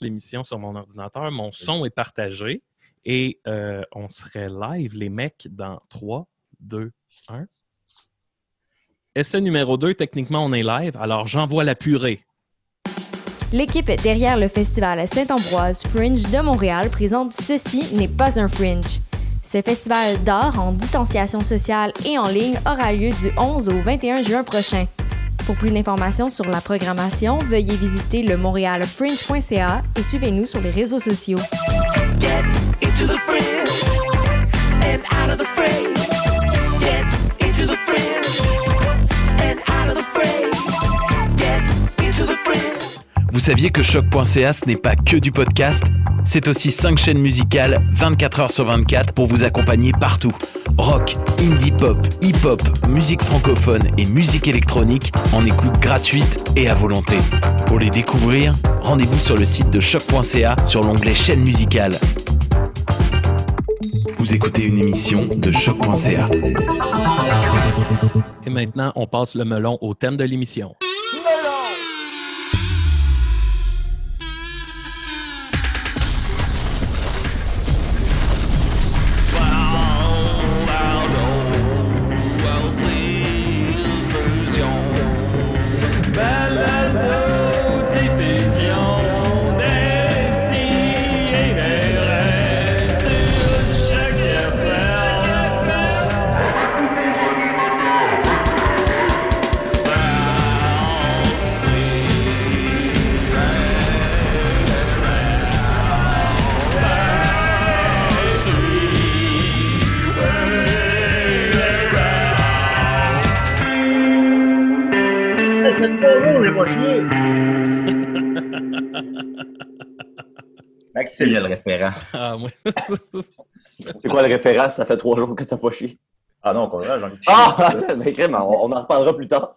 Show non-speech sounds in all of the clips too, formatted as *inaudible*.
l'émission sur mon ordinateur. Mon son est partagé et euh, on serait live, les mecs, dans 3, 2, 1. Essai numéro 2, techniquement, on est live. Alors, j'envoie la purée. L'équipe derrière le festival Saint-Ambroise Fringe de Montréal présente Ceci n'est pas un fringe. Ce festival d'art en distanciation sociale et en ligne aura lieu du 11 au 21 juin prochain. Pour plus d'informations sur la programmation, veuillez visiter le montrealfringe.ca et suivez-nous sur les réseaux sociaux. Vous saviez que choc.ca ce n'est pas que du podcast C'est aussi 5 chaînes musicales 24 heures sur 24 pour vous accompagner partout. Rock, indie pop, hip-hop, musique francophone et musique électronique en écoute gratuite et à volonté. Pour les découvrir, rendez-vous sur le site de choc.ca sur l'onglet chaîne musicale. Vous écoutez une émission de choc.ca. Et maintenant, on passe le melon au thème de l'émission. Ah. *laughs* C'est quoi le référent? Ça fait trois jours que t'as pas chié. Ah non, j'en ai Ah! Attends, mais crème, on, on en reparlera plus tard.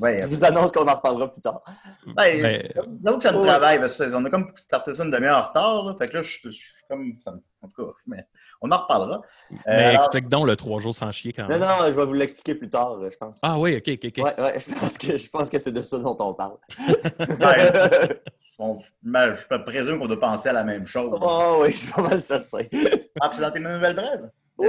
Ouais, Je vous annonce qu'on en reparlera plus tard. ben, Mais- J'avoue que ça me Ouais. travaille, parce qu'on a comme starté ça une demi-heure en retard, là, fait que là, je, suis comme... ça me- en tout cas, mais on en reparlera. Euh, Mais alors- explique donc le trois jours sans chier quand Non, même. non, je vais vous l'expliquer plus tard, je pense. Ah oui, ok, ok, ok. Ouais, ouais, je pense que, je pense que c'est de ça dont on parle. *laughs* Ben, *laughs* on- mais je présume qu'on doit penser à la même chose. oh oui, je suis pas mal certain. Ah, dans tes nouvelles brèves? Oui.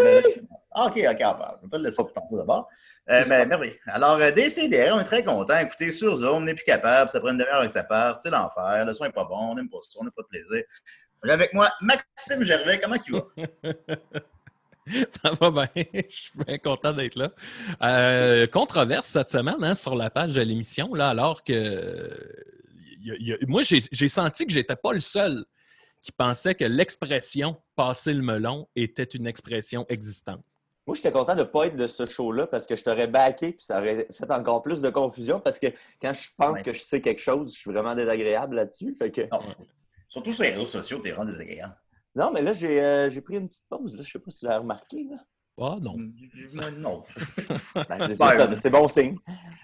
Ah, OK, OK, on parle. Je vais pas le laisser pour tantôt d'abord. Euh, mais merveilleux. Alors, euh, DCDR, on est très content. Écoutez, sur Zoom, on n'est plus capable. Ça prend une demi-heure avec sa part. C'est l'enfer. Le son n'est pas bon. On n'aime pas ça. On n'a pas de plaisir. J'ai avec moi Maxime Gervais. Comment tu vas? *laughs* Ça va bien. *laughs* Je suis bien content d'être là. Euh, controverse cette semaine hein, sur la page de l'émission, là, alors que il y a- il y a- moi, j'ai j'ai senti que j'étais pas le seul qui pensait que l'expression passer le melon était une expression existante. Moi, j'étais content de ne pas être de ce show-là parce que je t'aurais backé puis ça aurait fait encore plus de confusion parce que quand je pense Ouais. que je sais quelque chose, je suis vraiment désagréable là-dessus. Fait que... Non. Surtout sur les réseaux sociaux, t'es vraiment désagréable. Non, mais là, j'ai euh, pris une petite pause. Là. Je sais pas si tu l'as remarqué. Là. Ah non. Non. *laughs* Ben, c'est Ben, ça, c'est bon signe.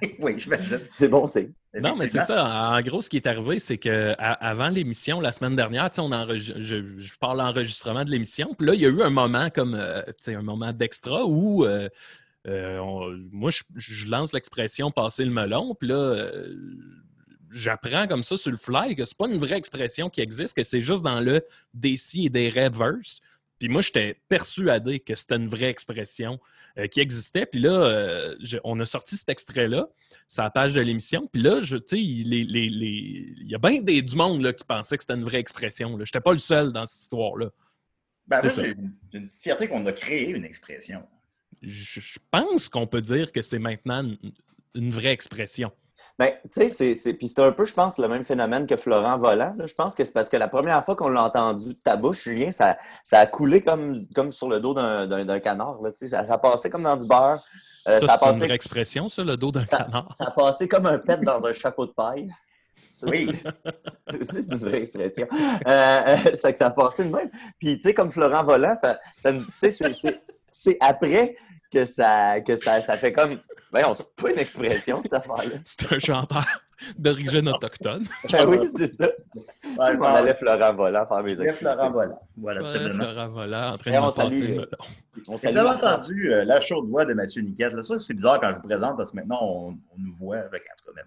*laughs* oui, je vais juste. C'est bon signe. Non, mais c'est ça. En gros, ce qui est arrivé, c'est que à- avant l'émission, la semaine dernière, tu sais, on je, je parle d'enregistrement de l'émission. Puis là, il y a eu un moment comme, euh, tu sais, un moment d'extra où euh, euh, on- moi, je, je lance l'expression passer le melon. Puis là, euh, j'apprends comme ça sur le fly que c'est pas une vraie expression qui existe, que c'est juste dans le des si et des reverse. Puis moi, j'étais persuadé que c'était une vraie expression euh, qui existait. Puis là, euh, je- on a sorti cet extrait-là la page de l'émission. Puis là, je, les- les- les- il y a bien des, du monde là, qui pensait que c'était une vraie expression. Je n'étais pas le seul dans cette histoire-là. Ben, C'est moi, j'ai une- fierté qu'on a créé une expression. Je, je pense qu'on peut dire que c'est maintenant une, une vraie expression. Ben, tu sais, c'est- c'est puis c'est un peu, je pense, le même phénomène que Florent Volant. là. Je pense que c'est parce que la première fois qu'on l'a entendu de ta bouche, Julien, ça, ça a coulé comme, comme sur le dos d'un canard. Là, tu sais. ça, ça a passé comme dans du beurre. Euh, Ça, ça, c'est une vraie expression, ça, le dos d'un canard. ça a passé comme un pet dans un chapeau de paille. Ça, Oui. c'est- une vraie expression. Euh, euh, c'est que ça a passé de même. Puis, tu sais, comme Florent Volant, ça, ça c'est après que ça, que ça, ça fait comme. Voyons, c'est pas une expression, cette affaire-là. *laughs* C'est un chanteur d'origine autochtone. *laughs* Ben oui, c'est ça. Ouais, Je m'en allais Florent Volant faire mes activités. Florent Volant. Voilà, Ouais, absolument. Florent Volant en train Et de on passer salue, le euh, melon. On Vous salue avez Martin. entendu euh, la chaude voix de Mathieu Niquette. Là, ça, c'est bizarre quand je vous présente parce que maintenant, on, on nous voit avec en tout cas,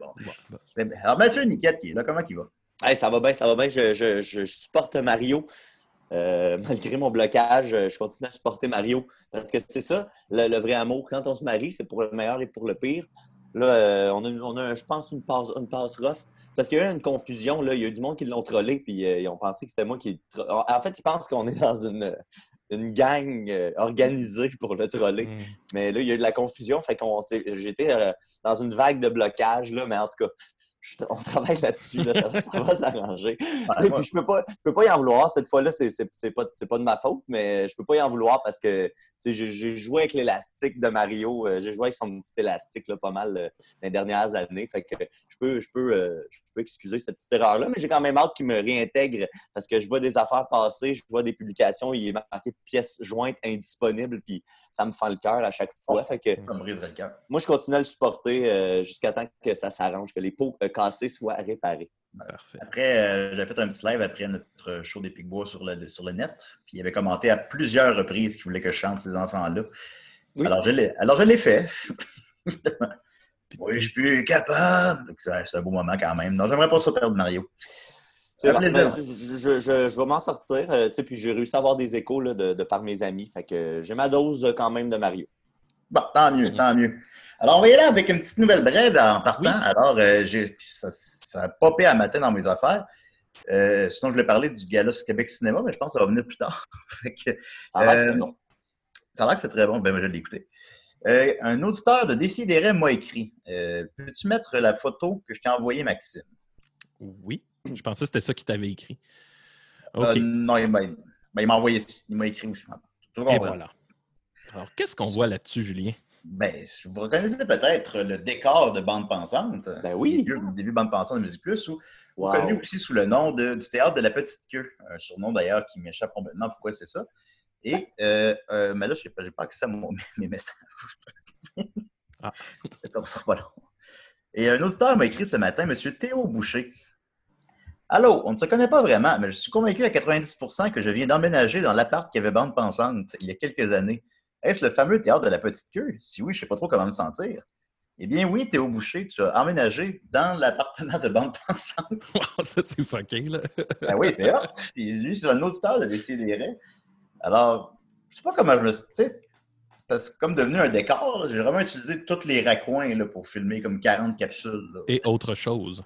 mais bon. Alors, Mathieu Niquette qui est là, comment il va? Hey, ça va bien, ça va bien. Je, je- je supporte Mario. Euh, *laughs* malgré mon blocage, je continue à supporter Mario. Parce que c'est ça, le, le vrai amour. Quand on se marie, c'est pour le meilleur et pour le pire. Là, euh, on a, on a, je pense, une passe, une passe rough. C'est parce qu'il y a eu une confusion. Là. Il y a eu du monde qui l'ont trollé, puis euh, ils ont pensé que c'était moi qui. En fait, ils pensent qu'on est dans une, une gang euh, organisée pour le troller. Mm. Mais là, il y a eu de la confusion. Fait qu'on j'étais euh, dans une vague de blocage, là, mais en tout cas, je- on travaille là-dessus. Là, ça va, ça va *laughs* s'arranger. Puis je peux pas, je peux pas y en vouloir. Cette fois-là, c'est c'est- pas, c'est pas de ma faute, mais je peux pas y en vouloir parce que j'ai joué avec l'élastique de Mario. euh, J'ai joué avec son petit élastique là, pas mal euh, les dernières années. Fait que je peux, je peux, euh, je peux excuser cette petite erreur-là, mais j'ai quand même hâte qu'il me réintègre parce que je vois des affaires passer, je vois des publications, il est marqué pièces jointes indisponibles, puis ça me fend le cœur à chaque fois. Fait que Ça me briserait le cœur. moi, je continue à le supporter jusqu'à temps que ça s'arrange, que les pots cassés soient réparés. Parfait. Après, euh, j'avais fait un petit live après notre show des Picbois sur le, sur le net. Puis il avait commenté à plusieurs reprises qu'il voulait que je chante ces enfants-là. Oui. Alors, je l'ai, alors, je l'ai fait. oui, je suis plus capable. C'est un, beau moment quand même. Non, j'aimerais pas ça perdre Mario. Ben, je, je- je- je vais m'en sortir. euh, tu sais, puis j'ai réussi à avoir des échos là, de, de par mes amis. Fait que j'ai ma dose euh, quand même de Mario. Bon, tant mieux, Mhm. tant mieux. Alors, on va y aller avec une petite nouvelle brève en partant. Oui. Alors, euh, j'ai, ça, ça a popé à matin dans mes affaires. Euh, sinon, je voulais parler du gala Québec Cinéma, mais je pense que ça va venir plus tard. *laughs* Fait que, Ça a l'air que Euh, c'était bon. Ça a l'air que c'est très bon. Ben, moi, je l'ai écouté. Euh, un auditeur de Décideret m'a écrit euh, Peux-tu mettre la photo que je t'ai envoyée, Maxime? Oui. Je pensais que c'était ça qui t'avait écrit. Euh. Non, il m'a, ben, il m'a envoyé. Il m'a écrit aussi. Et voilà. Alors, qu'est-ce qu'on voit là-dessus, Julien? Ben, vous reconnaissez peut-être le décor de Bande Pensante. Ben oui. Le début, Bande Pensante de Musique Plus, ou Wow. connu aussi sous le nom de- du théâtre de la petite queue. Un surnom d'ailleurs qui m'échappe complètement pourquoi c'est ça? Et, euh, euh, mais là, je n'ai pas, accès à mon- *laughs* mes messages. Ah. ça ne sera pas long. Et un auditeur m'a écrit ce matin, M. Théo Boucher. Allô, on ne se connaît pas vraiment, mais je suis convaincu à 90% que je viens d'emménager dans l'appart qui avait bande pensante il y a quelques années. Est-ce le fameux théâtre de la petite queue? Si oui, je ne sais pas trop comment me sentir. Eh bien oui, Théo Boucher, tu as emménagé dans l'appartement de bande pensante. Wow, *laughs* ça, c'est fucké, là. *laughs* Ben oui, c'est hot. Lui, c'est un auditeur de Décideret. Alors, je sais pas comment je me. Tu sais, c'est comme devenu un décor. J'ai vraiment utilisé tous les raccoins là, pour filmer comme 40 capsules. là. Et autre chose.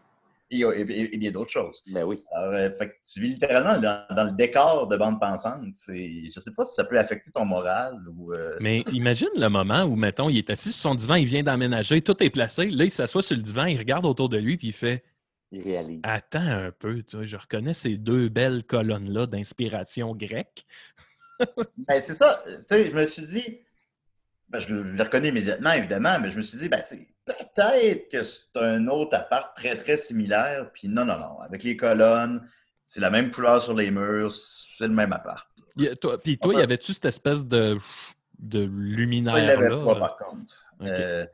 Et, et- et bien d'autres choses. Ben oui. Alors, euh, fait que tu vis littéralement dans, dans le décor de bande pensante. C'est- Je sais pas si ça peut affecter ton moral ou. euh, Mais imagine le moment où, mettons, il est assis sur son divan, il vient d'emménager, tout est placé. Là, il s'assoit sur le divan, il regarde autour de lui, puis il fait Il réalise. Attends un peu, tu vois, je reconnais ces deux belles colonnes-là d'inspiration grecque. Ben, c'est ça. Tu sais, je me suis dit, ben, je le reconnais immédiatement, évidemment, mais je me suis dit, ben, tu peut-être que c'est un autre appart très, très similaire. Puis non, non, non. Avec les colonnes, c'est la même couleur sur les murs, c'est le même appart. Il toi- Puis toi, y peut- avait-tu cette espèce de, de Ça, il l'avait luminaire-là? pas, par contre. Euh,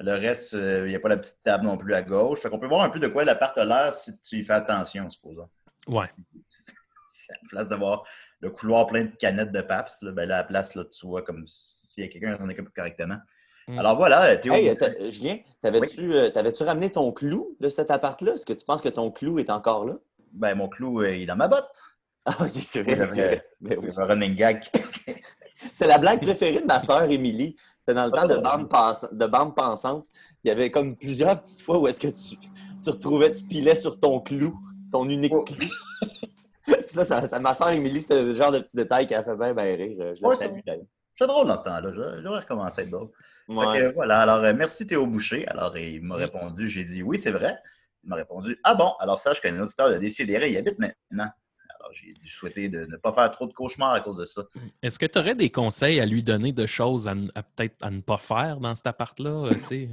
le reste, euh, il n'y a pas la petite table non plus à gauche. Fait qu'on peut voir un peu de quoi l'appart a l'air si tu y fais attention, supposons. Ouais. *laughs* C'est à la place d'avoir le couloir plein de canettes de Paps, là, ben là, à la place, là, tu vois comme s'il y a quelqu'un qui s'en occupe correctement. Mm. Alors voilà, euh, Théo. Hey, euh, t'as- Julien, t'avais-tu euh, t'avais-tu ramené ton clou de cet appart-là? Est-ce que tu penses que ton clou est encore là? Ben, mon clou euh, il est dans ma botte. *laughs* Ah *laughs* oui, c'est vrai. Oui, c'est vrai. Ben oui. Je vais running gag. *laughs* C'est la blague préférée de ma sœur Émilie. C'était dans le temps de bande, pense- de bande pensante. Il y avait comme plusieurs petites fois où est-ce que tu, tu retrouvais, tu pilais sur ton clou, ton unique Oh. clou. ça, ça, ça- ma sœur Émilie, c'est le genre de petit détail qui a fait bien, bien rire. Je la Ouais, salue d'ailleurs. C'est drôle dans ce temps-là. Devrais recommencer à être drôle. Fait Ouais. que, voilà, alors euh, merci Théo Boucher. Alors il m'a répondu, j'ai dit oui, c'est vrai. Il m'a répondu Ah bon, alors sache qu'un auditeur de Décideret, il habite maintenant. Alors j'ai dit je souhaitais de ne pas faire trop de cauchemars à cause de ça. Est-ce que tu aurais des conseils à lui donner de choses à, peut-être à ne pas faire dans cet appart-là? euh?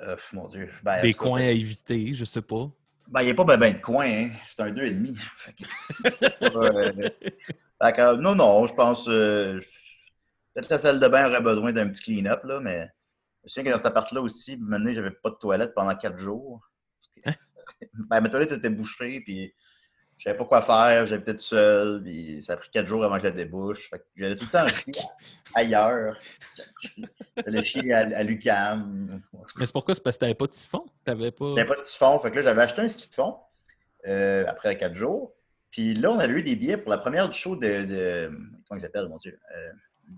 Euh, mon Dieu. Ben, en des cas, coins à éviter, je sais pas. Ben, il n'y a pas ben, ben de coin, hein. c'est un 2,5. Fait que- non, non, je pense. euh, Peut-être la salle de bain aurait besoin d'un petit clean-up, là, mais je me souviens que dans cet appart-là aussi, maintenant, j'avais pas de toilette pendant quatre jours. Hein? *laughs* Ben, ma toilette était bouchée, puis Je savais pas quoi faire, j'habitais tout seul, puis ça a pris quatre jours avant que je la débouche. Fait que j'allais tout le temps *laughs* chier ailleurs. J'allais chier à, à l'UQAM. Mais c'est pourquoi? C'est parce que t'avais pas de siphon? T'avais pas... J'avais pas de siphon. Fait que là, j'avais acheté un siphon euh, après quatre jours. Puis là, on avait eu des billets pour la première du show de. de comment il s'appelle, mon Dieu? Euh,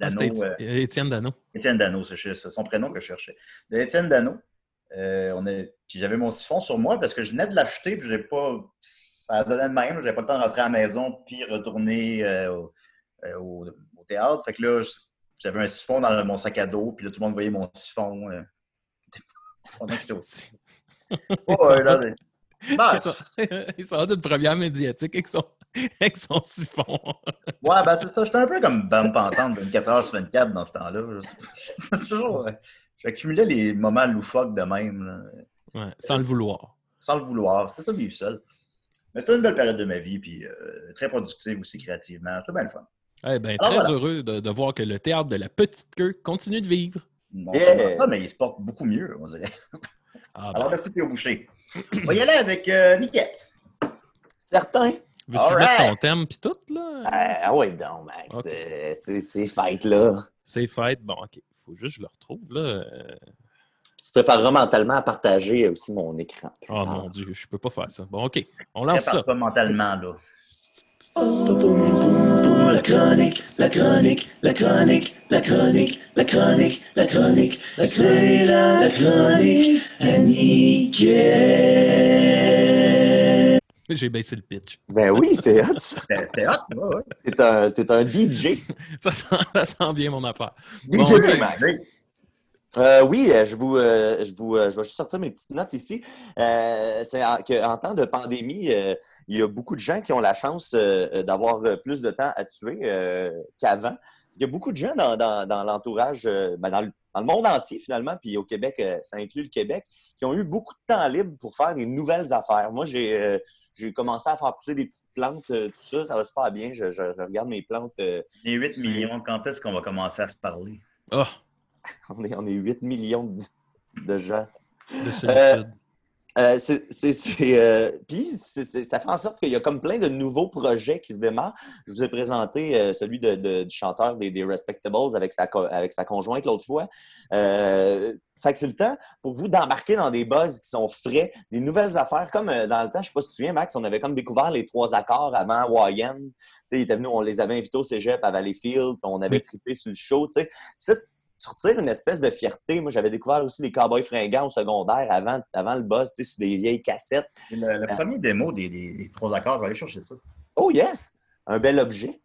Ah, Dano. euh, Éti- Étienne Dano. Étienne Dano, c'est c'est son prénom que je cherchais. De Étienne Dano. Euh, on puis j'avais mon siphon sur moi parce que je venais de l'acheter, puis j'ai pas. Ça donné de même. J'avais pas le temps de rentrer à la maison puis retourner euh, au, euh, au- au théâtre. Fait que là, j'avais un siphon dans mon sac à dos, puis là, tout le monde voyait mon siphon. *laughs* Pendant que *laughs* Oh, là, mais- Ben, Il sort- *laughs* il sort d'une première médiatique avec son, avec son siphon. Ouais, ben c'est ça. J'étais un peu comme bande pensante 24 heures sur 24 dans ce temps-là. C'est toujours. J'accumulais les moments loufoques de même, là, Ouais, sans le vouloir. sans le vouloir. C'est ça, vivre seul. Mais c'était une belle période de ma vie, puis euh, très productive aussi créativement. C'était bien le fun. Eh ben, très voilà. heureux de, de voir que le théâtre de la petite queue continue de vivre. Non mais il se porte beaucoup mieux, on dirait. Ah, Alors, ben, merci Théo Boucher. On va y aller avec euh, Niquette. Certain. veux-tu mettre ton thème pis tout, là? Euh, ah ouais, donc, Max. Ok. euh, c'est c'est fête, là. C'est fait. Bon, OK. Faut juste que je le retrouve, là. Euh, Tu te prépareras mentalement à partager aussi mon écran. Oh mon Dieu, je peux pas faire ça. Bon, OK. On lance ça. Prépare-toi mentalement, là. La chronique, la chronique, la chronique, la chronique, la chronique, la chronique, c'est la, la chronique à. J'ai baissé le pitch. Ben oui, c'est hot. t'es *laughs* hot, ouais, ouais. T'es un, t'es un DJ. *laughs* Ça, sent- ça sent bien mon affaire. DJ Bon. Max. Euh, oui, euh, je vous, euh, je vous, euh, je vais juste sortir mes petites notes ici. Euh, c'est en, en temps de pandémie, euh, il y a beaucoup de gens qui ont la chance euh, d'avoir plus de temps à tuer euh, qu'avant. Il y a beaucoup de gens dans, dans- dans l'entourage, euh, ben, dans, le, dans le monde entier finalement, puis au Québec, euh, ça inclut le Québec, qui ont eu beaucoup de temps libre pour faire des nouvelles affaires. Moi, j'ai euh, commencé à faire pousser des petites plantes, euh, tout ça, ça va super bien. Je, je- je regarde mes plantes. euh, Les 8 millions, quand est-ce qu'on va commencer à se parler? Oh, *laughs* on, est, on est 8 millions de, de gens. de solitude. Euh, c'est, euh, puis ça fait en sorte qu'il y a comme plein de nouveaux projets qui se démarrent. Je vous ai présenté euh, celui de, de- du chanteur des, des Respectables avec sa, avec sa conjointe l'autre fois. Euh, fait que c'est le temps pour vous d'embarquer dans des buzz qui sont frais, des nouvelles affaires. Comme euh, dans le temps, je sais pas si tu te souviens, Max, on avait comme découvert les trois accords avant YN. Tu sais, ils étaient venus, on les avait invités au cégep à Valleyfield, on avait trippé sur le show. Tu sais. Puis ça, tu retires une espèce de fierté. Moi, j'avais découvert aussi les Cowboys fringants au secondaire avant, avant le buzz, tu sais, sur des vieilles cassettes. Le, le premier démo des, des- des trois accords, je vais aller chercher ça. Oh yes! Un bel objet.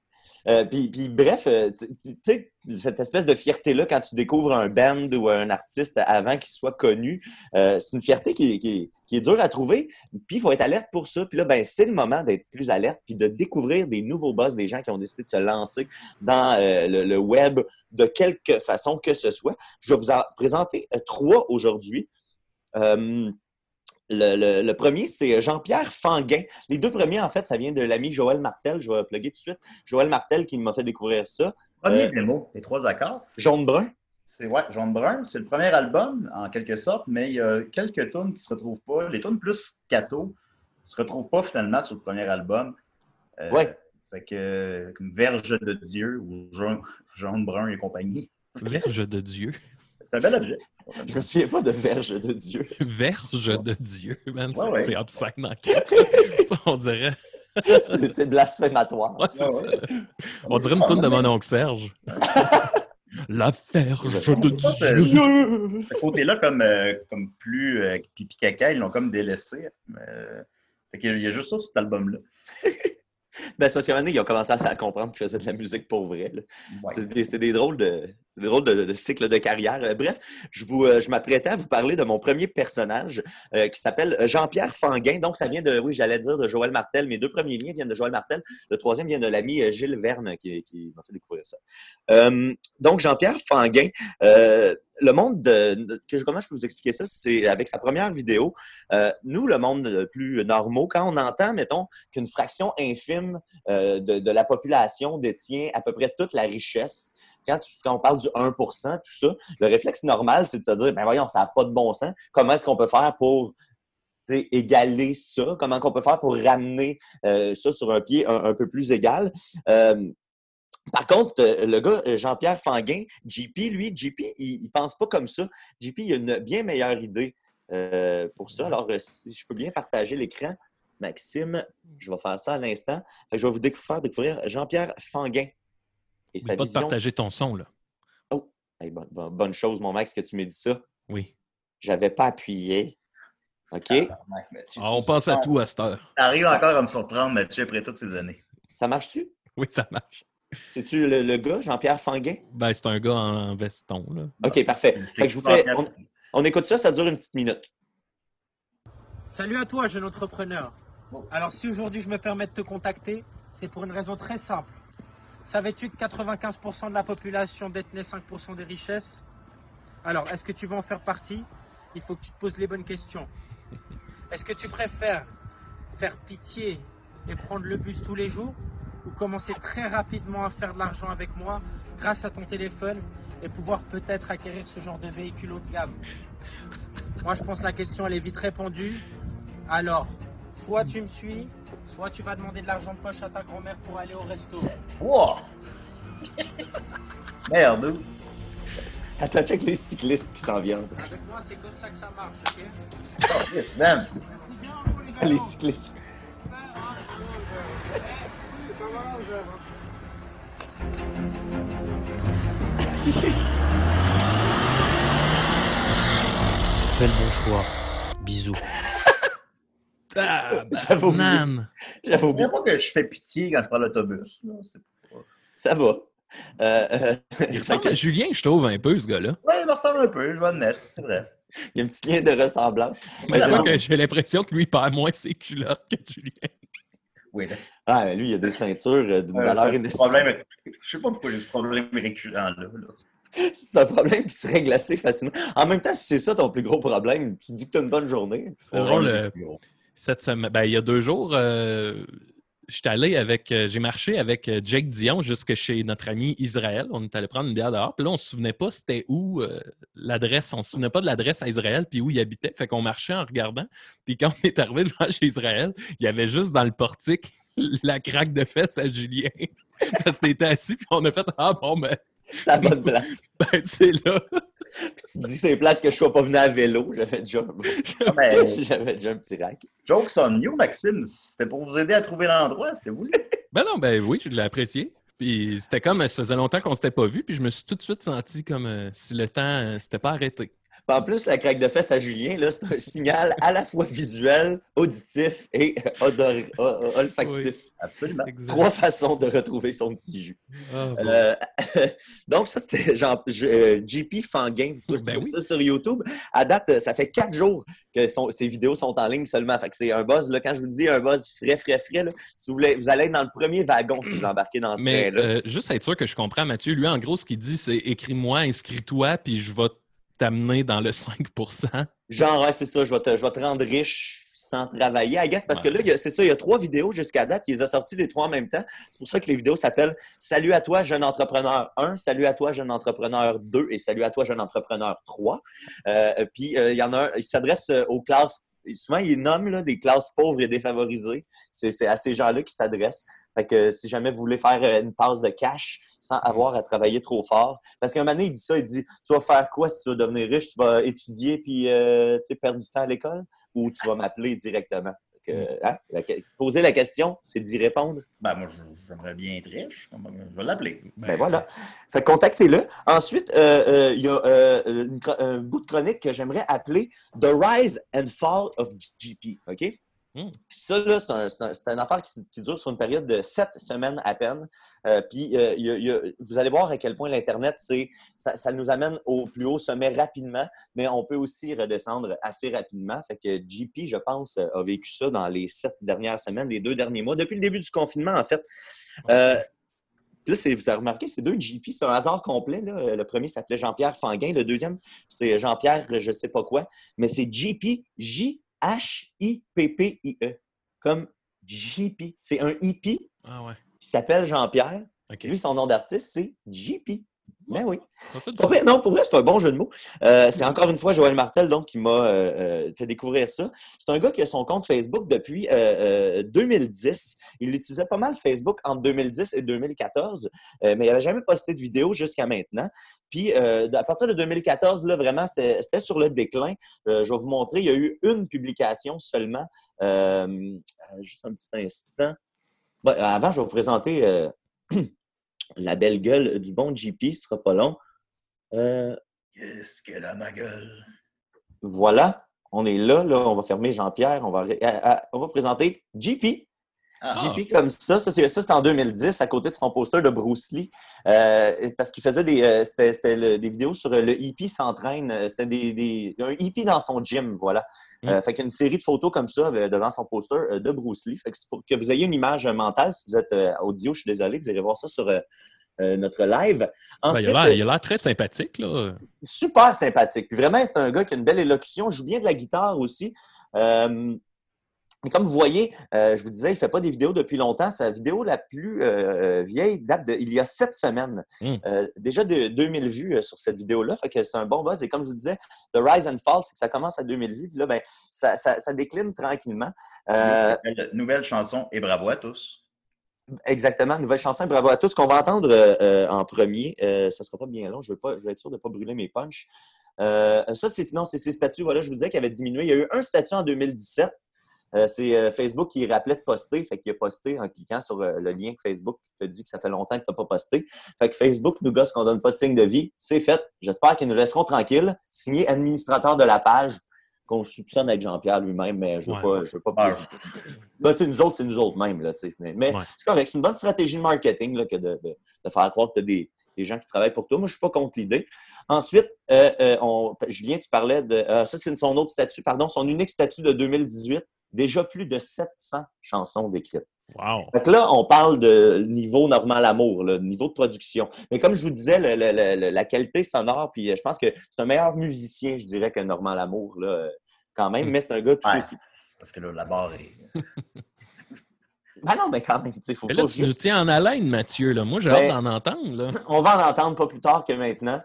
Euh, puis, bref, euh, tu sais, cette espèce de fierté-là, quand tu découvres un band ou un artiste avant qu'il soit connu, euh, c'est une fierté qui, est- qui est- dure à trouver. Puis il faut être alerte pour ça. Puis là, ben, c'est le moment d'être plus alerte puis de découvrir des nouveaux boss, des gens qui ont décidé de se lancer dans le, le web de quelque façon que ce soit. Je vais vous en présenter trois aujourd'hui. Euh, le, le- le premier, c'est Jean-Pierre Fanguin. Les deux premiers, en fait, ça vient de l'ami Joël Martel. Je vais plugger tout de suite. Joël Martel qui m'a fait découvrir ça. Premier Euh, démo, les trois accords. Jaune-brun. C'est ouais, Jaune Brun, c'est le premier album en quelque sorte, mais il y a quelques tunes qui se retrouvent pas. Les tunes plus cato se retrouvent pas finalement sur le premier album. Euh, Ouais. Fait que euh, comme Verge de Dieu ou Jaune, Jaune Brun et compagnie. Verge de Dieu. C'est un bel objet. Je me souviens pas de Verge de Dieu. Verge de Dieu, man. C'est Ouais, ouais. c'est obscène en. *laughs* Ça, on dirait. C'est blasphématoire. Ouais, c'est Ouais, ça. ouais. On dirait une toune de mon oncle Serge. *laughs* La Verge de Dieu. Ce côté-là, comme, euh, comme plus euh, pipi caca, ils l'ont comme délaissé. Euh, fait il y a juste ça sur cet album-là. Ben, c'est parce qu'à un moment donné, ils ont commencé à comprendre qu'ils faisaient de la musique pour vrai. Ouais. C'est des, des drôles de, des drôles de, de cycle de carrière. Euh, bref, je, vous, euh, je m'apprêtais à vous parler de mon premier personnage euh, qui s'appelle Jean-Pierre Fanguin. Donc, ça vient de, oui, j'allais dire de Joël Martel. Mes deux premiers liens viennent de Joël Martel. Le troisième vient de l'ami Gilles Verne qui, qui m'a fait découvrir ça. Euh, donc, Jean-Pierre Fanguin, euh, le monde de, que, je peux vous expliquer ça? C'est avec sa première vidéo. Euh, nous, le monde plus normaux, quand on entend, mettons, qu'une fraction infime euh, de, la population détient à peu près toute la richesse, quand, tu- on parle du 1% tout ça, le réflexe normal, c'est de se dire, ben voyons, ça n'a pas de bon sens. Comment est-ce qu'on peut faire pour égaler ça? Comment qu'on peut faire pour ramener euh, ça sur un pied un peu plus égal? Par contre, euh, le gars, euh, Jean-Pierre Fanguin, JP, lui, JP, il, il pense pas comme ça. JP, il a une bien meilleure idée euh, pour ça. Alors, si je peux bien partager l'écran, Maxime, je vais faire ça à l'instant. Je vais vous décou- faire découvrir Jean-Pierre Fanguin. Et Oublie pas de partager ton son, là. Hey, bonne, chose, mon Max, que tu m'aies dit ça. Oui. J'avais pas appuyé. OK? Mathieu, Ah, on pense à tout à cette heure. T'arrives encore à me surprendre, Mathieu, après toutes ces années. Ça marche-tu? Oui, ça marche. C'est-tu le, le gars, Jean-Pierre Fanguin? Ben, c'est un gars en veston, là. OK, parfait. Fait que je vous fais. On, on écoute ça, ça dure une petite minute. Salut à toi, jeune entrepreneur. Alors, si aujourd'hui je me permets de te contacter, c'est pour une raison très simple. Savais-tu que 95% de la population détenait 5% des richesses? Alors, est-ce que tu veux en faire partie? Il faut que tu te poses les bonnes questions. *laughs* Est-ce que tu préfères faire pitié et prendre le bus tous les jours? Ou commencer très rapidement à faire de l'argent avec moi grâce à ton téléphone et pouvoir peut-être acquérir ce genre de véhicule haut de gamme Moi, je pense que la question, elle est vite répondue. Alors, soit tu me suis, soit tu vas demander de l'argent de poche à ta grand-mère pour aller au resto. Wow! Merde, où? Attends, check les cyclistes qui s'en viennent. Avec moi, c'est comme ça que ça marche, ok? Oh, yes, man. Merci bien pour les Les cyclistes. Fais le bon choix. Bisous. *laughs* Ah, man. J'avais Je oublié. pas que je fais pitié quand je prends l'autobus. Ça va. Euh, euh, Il *laughs* ressemble à Julien, je trouve, un peu, ce gars-là. Ouais, il me ressemble un peu, je vais admettre, c'est vrai. Il y a un petit lien de ressemblance. Mais Mais je vois non. que j'ai l'impression que lui perd moins ses culottes que Julien. Oui, là. Ah, mais lui, il a des ceintures euh, d'une Ouais, valeur inestimable. problème. Je sais pas pourquoi j'ai ce problème récurrent là. là. C'est un problème qui se règle assez facilement. En même temps, si c'est ça ton plus gros problème, tu te dis que tu as une bonne journée. Drôle, euh, cette semaine, ben, il y a deux jours, euh, j'étais allé avec, euh, j'ai marché avec euh, Jake Dion jusque chez notre ami Israël. On est allé prendre une bière dehors. Puis là, on se souvenait pas c'était où euh, l'adresse. On se souvenait pas de l'adresse à Israël puis où il habitait. Fait qu'on marchait en regardant. Puis quand on est arrivé devant chez Israël, il y avait juste dans le portique *laughs* la craque de fesses à Julien. *laughs* Parce qu'il était assis puis on a fait Ah bon, ben, C'est la bonne place. *laughs* ben, c'est là. Tu *laughs* te dis c'est plate que je sois pas venu à vélo. J'avais déjà, mais *laughs* *laughs* j'avais déjà un petit rack. jokes on you, Maxime, c'était pour vous aider à trouver l'endroit, c'était voulu. Ben non, ben oui, je l'ai apprécié. Puis c'était comme, ça faisait longtemps qu'on s'était pas vu, puis je me suis tout de suite senti comme euh, si le temps euh, s'était pas arrêté. En plus, la craque de fesses à Julien, là, c'est un signal à la fois visuel, auditif et *laughs* olfactif. Absolument. Exact. Trois façons de retrouver son petit jus. Ah, bon. Euh, *laughs* donc, ça, c'était je- euh, JP Fanguin. Vous pouvez Ben trouver oui. ça sur YouTube. À date, ça fait quatre jours que son- ces vidéos sont en ligne seulement. Fait que c'est un buzz. Là, quand je vous dis un buzz frais, frais, frais, là, si vous, voulez, vous allez être dans le premier wagon si vous embarquez dans ce Mais train-là. euh, juste être sûr que je comprends, Mathieu, lui, en gros, ce qu'il dit, c'est écris-moi, inscris-toi, puis je vais t'amener dans le 5% Genre, ouais, c'est ça, je vais, te, je vais te rendre riche sans travailler. I guess, parce que là, c'est ça, il y a trois vidéos jusqu'à date. Il les a sorties les trois en même temps. C'est pour ça que les vidéos s'appellent Salut à toi, jeune entrepreneur 1, Salut à toi, jeune entrepreneur 2 et Salut à toi, jeune entrepreneur 3. Euh, puis, euh, il y en a un, il s'adresse euh, aux classes. Souvent, il nomme là, des classes pauvres et défavorisées. C'est à ces gens-là qu'il s'adresse. Fait que si jamais vous voulez faire euh, une passe de cash sans avoir à travailler trop fort. Parce qu'un moment il dit ça, il dit Tu vas faire quoi si tu veux devenir riche? Tu vas étudier puis euh, perdre du temps à l'école ou tu vas m'appeler directement? Hein, la poser la question, c'est d'y répondre. Ben, moi, j'aimerais bien être riche. Je vais l'appeler. Ben voilà. Fait que contactez-le. Ensuite, euh, euh, il y a euh, une un bout de chronique que j'aimerais appeler The Rise and Fall of GP. OK? Hmm. Puis ça, là, c'est un- une affaire qui, qui dure sur une période de sept semaines à peine. Euh, puis euh, il y a- il y a- vous allez voir à quel point l'Internet, c'est ça, ça nous amène au plus haut sommet rapidement, mais on peut aussi redescendre assez rapidement. Fait que JP, je pense, a vécu ça dans les sept dernières semaines, les deux derniers mois, depuis le début du confinement, en fait. Euh, Là, c'est- vous avez remarqué, c'est deux JP, c'est un hasard complet. là. Le premier s'appelait Jean-Pierre Fanguin, le deuxième, c'est Jean-Pierre, je sais pas quoi, mais c'est JP, J-H-I-P-P-I-E, E. comme JP. C'est un hippie Ah ouais. qui s'appelle Jean-Pierre. Lui, son nom d'artiste, c'est JP. Ben oui. Pas. Non, pour vrai, c'est un bon jeu de mots. Euh, c'est encore une fois Joël Martel donc, qui m'a euh, euh, fait découvrir ça. C'est un gars qui a son compte Facebook depuis euh, euh, 2010. Il utilisait pas mal Facebook entre 2010 et 2014, euh, mais il n'avait jamais posté de vidéo jusqu'à maintenant. Puis, à partir de 2014, là, vraiment, c'était sur le déclin. Je vais vous montrer, il y a eu une publication seulement. Juste un petit instant. Bon, avant, je vais vous présenter *clears throat* la belle gueule du bon JP, ce sera pas long. Euh, Qu'est-ce qu'elle a, ma gueule? voilà, on est là, là, on va fermer Jean-Pierre, on va, on va présenter JP. Ah, JP comme ça, ça c'est en 2010, à côté de son poster de Bruce Lee, euh, parce qu'il faisait des, euh, le- des vidéos sur euh, le hippie s'entraîne, euh, c'était des, des- un hippie dans son gym, voilà. Euh, fait qu'il y a une série de photos comme ça devant son poster de Bruce Lee. Fait que pour que vous ayez une image mentale, si vous êtes audio, je suis désolé, vous allez voir ça sur notre live. Ben, Ensuite, il, a l'air, il a l'air très sympathique, là. super sympathique. Puis vraiment, c'est un gars qui a une belle élocution. joue bien de la guitare aussi. Euh, et comme vous voyez, euh, je vous disais, il ne fait pas des vidéos depuis longtemps. Sa vidéo la plus euh, vieille date d'il y a sept semaines. Mm. Euh, déjà de 2000 vues euh, sur cette vidéo-là. Fait que c'est un bon buzz. Et comme je vous disais, The Rise and Fall, c'est que ça commence à 2000 vues. Puis là, ben, ça, ça- ça décline tranquillement. Euh, Nouvelle, nouvelle chanson et bravo à tous. Exactement, nouvelle chanson. Bravo à tous. Ce qu'on va entendre euh, euh, en premier, euh, ça ne sera pas bien long. Je veux, pas, je veux être sûr de ne pas brûler mes punchs. Euh, ça, c'est non, c'est ces statuts. Voilà, je vous disais qu'il avait diminué. Il y a eu un statut en 2017. Euh, c'est euh, Facebook qui rappelait de poster. Fait qu'il a posté en cliquant sur euh, le lien que Facebook te dit que ça fait longtemps que tu n'as pas posté. Fait que Facebook nous gosse qu'on donne pas de signe de vie. C'est fait. J'espère qu'ils nous laisseront tranquilles. Signé administrateur de la page qu'on soupçonne être Jean-Pierre lui-même, mais je ne veux Ouais. pas, je veux pas Ouais. présumer. Ben, tu sais, nous autres, c'est nous autres mêmes. Là, mais mais Ouais. c'est correct. C'est une bonne stratégie de marketing là, que de, de- de faire croire que tu as des, des gens qui travaillent pour toi. Moi, je ne suis pas contre l'idée. Ensuite, euh, euh, on- Julien, tu parlais de. euh, ça, c'est son autre statut, pardon, son unique statut de 2018. Déjà plus de 700 chansons décrites. Wow. Fait que là, on parle de niveau normal amour, le niveau de production. Mais comme je vous disais, le- le- le- le- la qualité sonore, puis euh, je pense que c'est un meilleur musicien, je dirais, que Normal Amour, là, euh, quand même, Mm. mais c'est un gars tout Ouais. aussi. Parce que là, la barre est. *laughs* Ben non, mais quand même, il faut, Mais là, faut tu nous juste- tiens en haleine, Mathieu. Là. Moi, j'ai Ben- hâte d'en entendre. Là. On va en entendre pas plus tard que maintenant.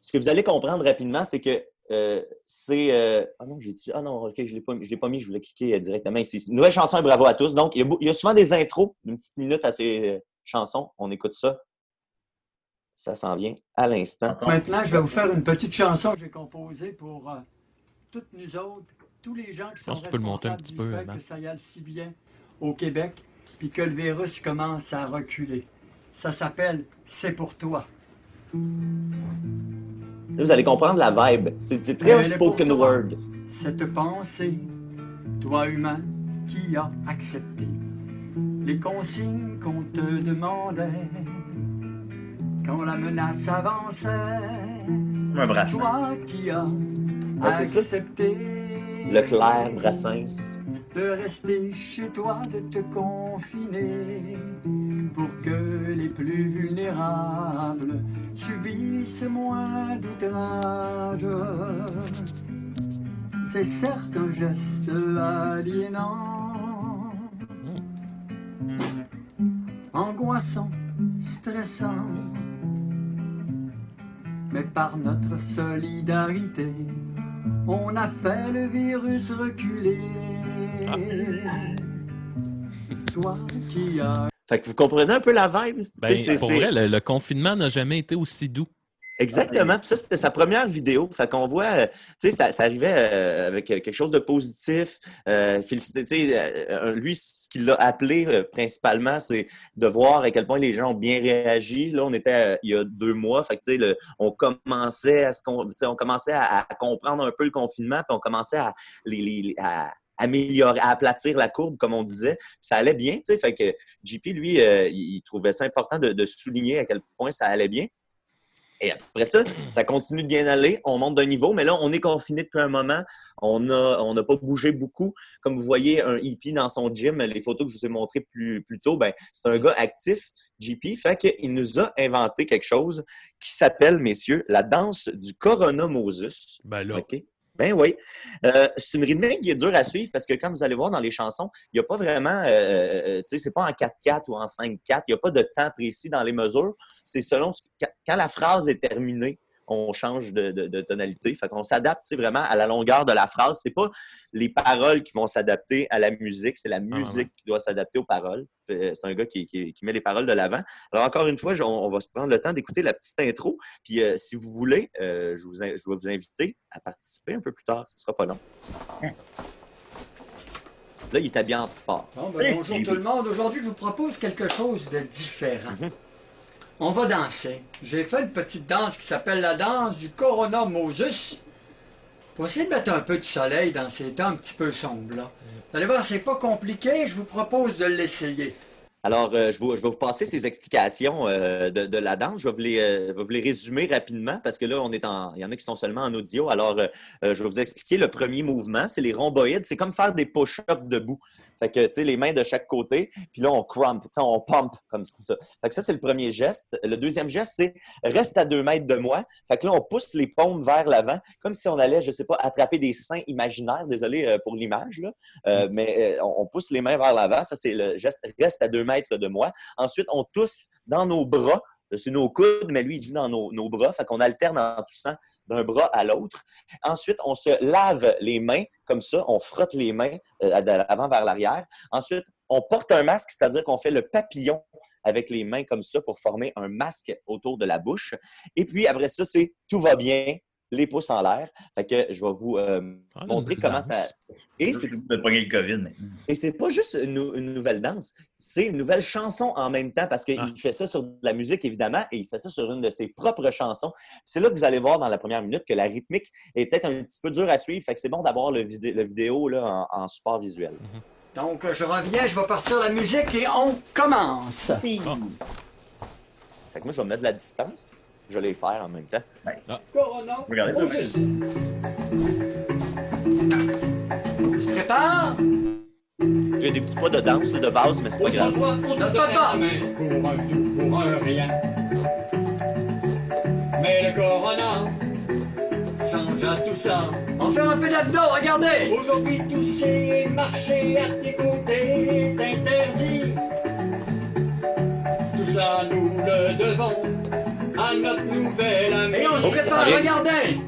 Ce que vous allez comprendre rapidement, c'est que euh, c'est. euh, Ah non, j'ai dit. Ah non, ok, je ne l'ai pas, mis- je l'ai pas mis, je voulais cliquer euh, directement ici. Nouvelle chanson et bravo à tous. Donc, il y a, y souvent des intros d'une petite minute à ces euh, chansons. On écoute ça. Ça s'en vient à l'instant. Maintenant, je vais vous faire une petite chanson que j'ai composée pour euh, toutes nous autres, tous les gens qui sont pense que tu peux le monter un responsables petit du peu, fait que ça y aille si bien au Québec, puis que le virus commence à reculer. Ça s'appelle C'est pour toi. Là, vous allez comprendre la vibe. C'est très Elle spoken toi. word. Cette pensée, toi humain qui as accepté les consignes qu'on te demandait quand la menace avançait. Un brassin. Toi qui as Ouais, ça. accepté Leclerc, Brassens. De rester chez toi, de te confiner pour que les plus vulnérables subissent moins d'outrages. C'est certes un geste aliénant, angoissant, stressant, mais par notre solidarité, on a fait le virus reculer. Toi qui as Fait que vous comprenez un peu la vibe? Ben, pour vrai, le, le confinement n'a jamais été aussi doux. Exactement. Puis ça, c'était sa première vidéo. Fait qu'on voit, euh, tu sais, ça, ça arrivait euh, avec quelque chose de positif. Euh, euh, lui, ce qu'il l'a appelé principalement, c'est de voir à quel point les gens ont bien réagi. Là, on était il y a deux mois. Fait que, tu sais, on commençait à on commençait comprendre un peu le confinement, puis on commençait à les, les- les- à améliorer, à aplatir la courbe, comme on disait. Ça allait bien, tu sais. Fait que JP, lui, euh, il, trouvait ça important de, de souligner à quel point ça allait bien. Et après ça, ça continue de bien aller. On monte d'un niveau, mais là, on est confiné depuis un moment. On n'a on pas bougé beaucoup. Comme vous voyez, un hippie dans son gym, les photos que je vous ai montrées plus, plus tôt, ben, c'est un gars actif, JP. Fait qu'il nous a inventé quelque chose qui s'appelle, messieurs, la danse du Corona Moses. Ben là, OK? Ben oui. Euh, c'est une rythmique qui est dure à suivre parce que comme vous allez voir dans les chansons, il n'y a pas vraiment, euh, euh, tu sais, c'est pas en 4-4 ou en 5-4, il n'y a pas de temps précis dans les mesures. C'est selon ce- quand- quand la phrase est terminée, on change de, de- de tonalité. Fait qu'on s'adapte vraiment à la longueur de la phrase. C'est pas les paroles qui vont s'adapter à la musique, c'est la musique qui doit s'adapter aux paroles. Euh, C'est un gars qui, qui- qui met les paroles de l'avant. Alors encore une fois, on, on va se prendre le temps d'écouter la petite intro. Puis euh, si vous voulez, euh, je, vous je vais vous inviter à participer un peu plus tard. Ce sera pas long. Là, il est habillé en sport. Bon, ben, bonjour tout le monde. Aujourd'hui, je vous propose quelque chose de différent. On va danser. J'ai fait une petite danse qui s'appelle la danse du Corona Moses. Pour essayer de mettre un peu de soleil dans ces temps un petit peu sombres. Vous allez voir, c'est pas compliqué. Je vous propose de l'essayer. Alors, euh, je, vais vous passer ces explications euh, de, la danse. Je vais vous, les, euh, je vais vous les résumer rapidement parce que là, on est en, il y en a qui sont seulement en audio. Alors, je vais vous expliquer le premier mouvement. C'est les rhomboïdes. C'est comme faire des push-ups debout. Fait que, tu sais, les mains de chaque côté, puis là, on crump, tu sais, on pump comme ça. Fait que ça, c'est le premier geste. Le deuxième geste, c'est reste à deux mètres de moi. Fait que là, on pousse les paumes vers l'avant, comme si on allait, je sais pas, attraper des seins imaginaires. Désolé euh, pour l'image, là. Euh, mais euh, on pousse les mains vers l'avant. Ça, c'est le geste reste à deux mètres de moi. Ensuite, on tousse dans nos bras. C'est nos coudes, mais lui, il dit dans nos, nos bras. Fait qu'on alterne en toussant d'un bras à l'autre. Ensuite, on se lave les mains comme ça. On frotte les mains euh, de l'avant vers l'arrière. Ensuite, on porte un masque, c'est-à-dire qu'on fait le papillon avec les mains comme ça pour former un masque autour de la bouche. Et puis, après ça, c'est tout va bien, les pouces en l'air. Fait que je vais vous euh, Ah, montrer comment danse. ça... Et c'est le COVID maintenant. et c'est pas juste une, nou- une nouvelle danse, c'est une nouvelle chanson en même temps parce qu'il Ah. fait ça sur de la musique, évidemment, et il fait ça sur une de ses propres chansons. C'est là que vous allez voir dans la première minute que la rythmique est peut-être un petit peu dure à suivre, fait que c'est bon d'avoir le, vidé- le vidéo là, en, en support visuel. Donc, je reviens, je vais partir la musique et on commence. Fait que moi, je vais mettre de la distance. Je vais les faire en même temps. Corona Regardez, Moses. Tu te prépares? Il y a des petits pas de danse de base, mais c'est pas grave. On ne pas pas. Pour un nous, pour un rien. Mais le corona change à tout ça. On faire un peu d'abdos, regardez. Aujourd'hui, tousser et marcher à tes côtés est interdit. Tout ça, nous le devons notre nouvelle amie. Et on se ça prépare, s'en vient. regardez.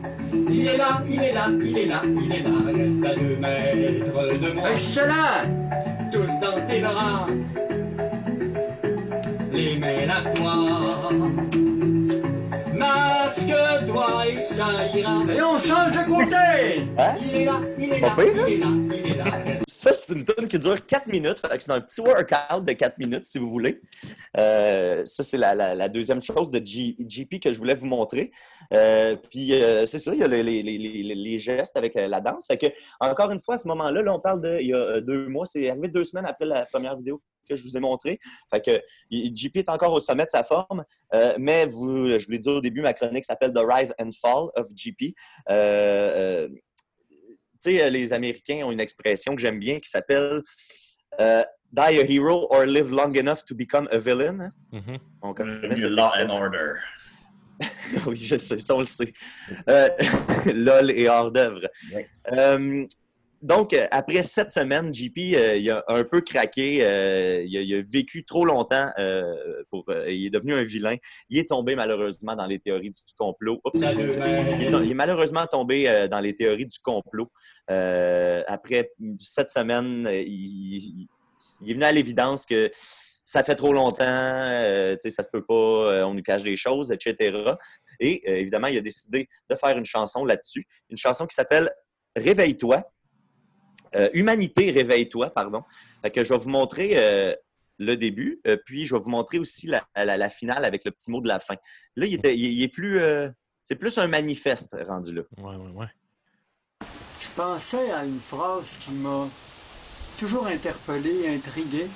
Il est là, il est là, il est là, il est là, reste à deux mètres de moi. Excellent! Tous dans tes bras, les mains à toi. Masque-toi et ça ira. Et on change de côté! Hein? Il est là, il est là, il hein? est là, il est là. reste- Ça, c'est une tune qui dure 4 minutes. C'est un petit workout de 4 minutes, si vous voulez. Euh, ça, c'est la, deuxième chose de G- GP que je voulais vous montrer. Euh, puis, euh, c'est ça, il y a les, gestes avec la danse. Encore une fois, à ce moment-là, là, on parle de il y a deux mois. C'est arrivé deux semaines après la première vidéo que je vous ai montrée. Fait que JP est encore au sommet de sa forme, mais vous, je vous l'ai dit au début, ma chronique s'appelle The Rise and Fall of JP. Euh, tu sais, euh, les Américains ont une expression que j'aime bien qui s'appelle euh, Die a hero or live long enough to become a villain. Mhm. On connaît Bienvenue cette Law and. Order. *laughs* oui, je sais, ça on le sait. Euh, *laughs* LOL et hors d'œuvre. Ouais. Euh, donc, euh, après sept semaines, JP, euh, il a un peu craqué. euh, il, a, il a vécu trop longtemps. euh, pour, il est devenu un vilain. Il est tombé malheureusement dans les théories du complot. Oups. Il est, mètres. il est malheureusement tombé dans les théories du complot. Après sept semaines, il, est venu à l'évidence que ça fait trop longtemps, euh, tu sais, ça se peut pas, euh, on nous cache des choses, etc. Et euh, évidemment, il a décidé de faire une chanson là-dessus, une chanson qui s'appelle Réveille-toi. Euh, Humanité, réveille-toi, pardon. Fait que je vais vous montrer euh, le début, euh, puis je vais vous montrer aussi la, la- la finale avec le petit mot de la fin. Là, il, était, il, il est plus. euh, c'est plus un manifeste rendu là. Ouais, ouais, ouais. Je pensais à une phrase qui m'a toujours interpellé, intrigué,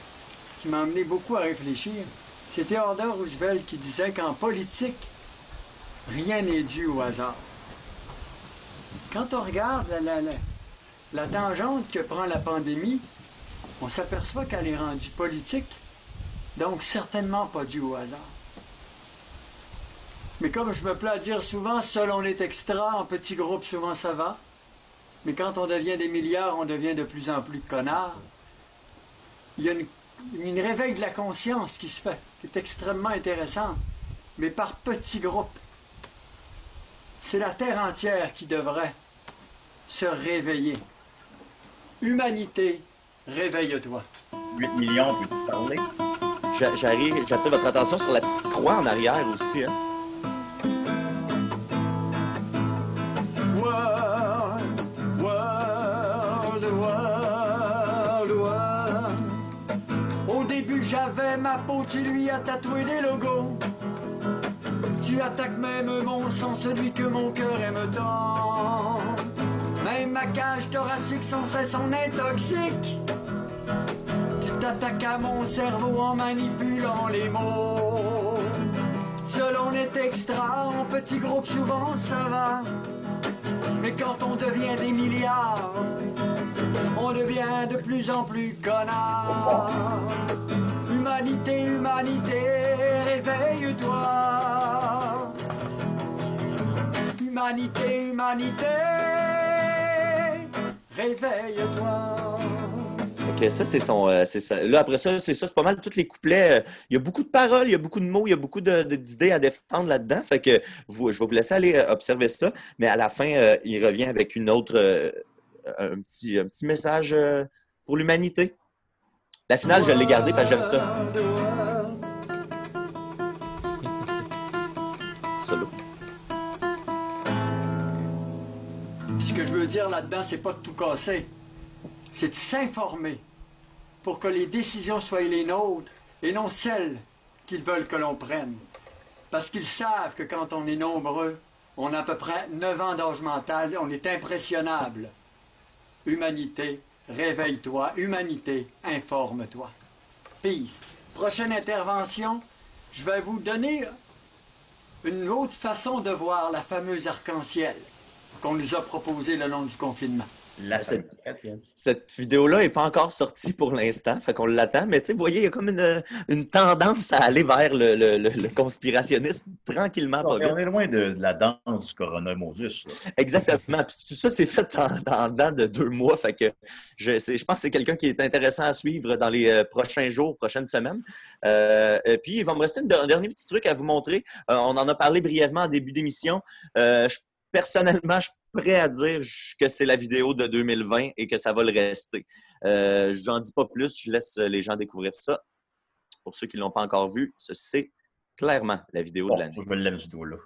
qui m'a amené beaucoup à réfléchir. C'est Theodore Roosevelt qui disait qu'en politique, rien n'est dû au hasard. Quand on regarde la, la- la- tangente que prend la pandémie, on s'aperçoit qu'elle est rendue politique, donc certainement pas due au hasard. Mais comme je me plais à dire souvent, seul on est extra, en petit groupe souvent ça va. Mais quand on devient des milliards, on devient de plus en plus connards. Il y a une, une réveil de la conscience qui se fait, qui est extrêmement intéressant, mais par petits groupes. C'est la Terre entière qui devrait se réveiller. Humanité, réveille-toi. 8 millions, peux-tu parler? J'a- J'arrive, j'attire votre attention sur la petite croix en arrière aussi. Hein. World, world, world, world. Au début, j'avais ma peau, tu lui as tatoué des logos. Tu attaques même mon sang, celui que mon cœur aime tant. Même ma cage thoracique sans cesse en est toxique. Tu t'attaques à mon cerveau en manipulant les mots. Seul on est extra, en petit groupe souvent ça va. Mais quand on devient des milliards, on devient de plus en plus connard. Humanité, humanité, réveille-toi. Humanité, humanité, réveille-toi. Que ça, c'est son. euh, ça. Là, après ça, c'est ça, c'est pas mal tous les couplets. euh, Il y a beaucoup de paroles, il y a beaucoup de mots, il y a beaucoup d'idées à défendre là-dedans. Fait que vous- je vais vous laisser aller euh, observer ça. Mais à la fin, euh, il revient avec une autre. un, petit, un petit message pour l'humanité. La finale, je l'ai gardée parce que j'aime ça. Que je veux dire là-dedans, c'est pas de tout casser. C'est de s'informer pour que les décisions soient les nôtres et non celles qu'ils veulent que l'on prenne. Parce qu'ils savent que quand on est nombreux, on a à peu près 9 ans d'âge mental, on est impressionnable. Humanité, réveille-toi. Humanité, informe-toi. Peace. Prochaine intervention, je vais vous donner une autre façon de voir la fameuse arc-en-ciel qu'on nous a proposé le long du confinement. La cette, cette vidéo-là n'est pas encore sortie pour l'instant, fait qu'on l'attend, mais tu sais, vous voyez, il y a comme une, une tendance à aller vers le, le- le- le conspirationnisme tranquillement, pas On est loin de, de la danse du coronavirus. là. Exactement. Puis tout ça, c'est fait en, dedans de deux mois. Fait que je, pense que c'est quelqu'un qui est intéressant à suivre dans les euh, prochains jours, prochaines semaines. Euh, et puis, il va me rester une- un dernier petit truc à vous montrer. Euh, on en a parlé brièvement en début d'émission. Euh, je- personnellement, je suis prêt à dire que c'est la vidéo de 2020 et que ça va le rester. Euh, je n'en dis pas plus. Je laisse les gens découvrir ça. Pour ceux qui ne l'ont pas encore vu, ce- c'est clairement la vidéo Bon, de l'année. je me lève ce doigt-là.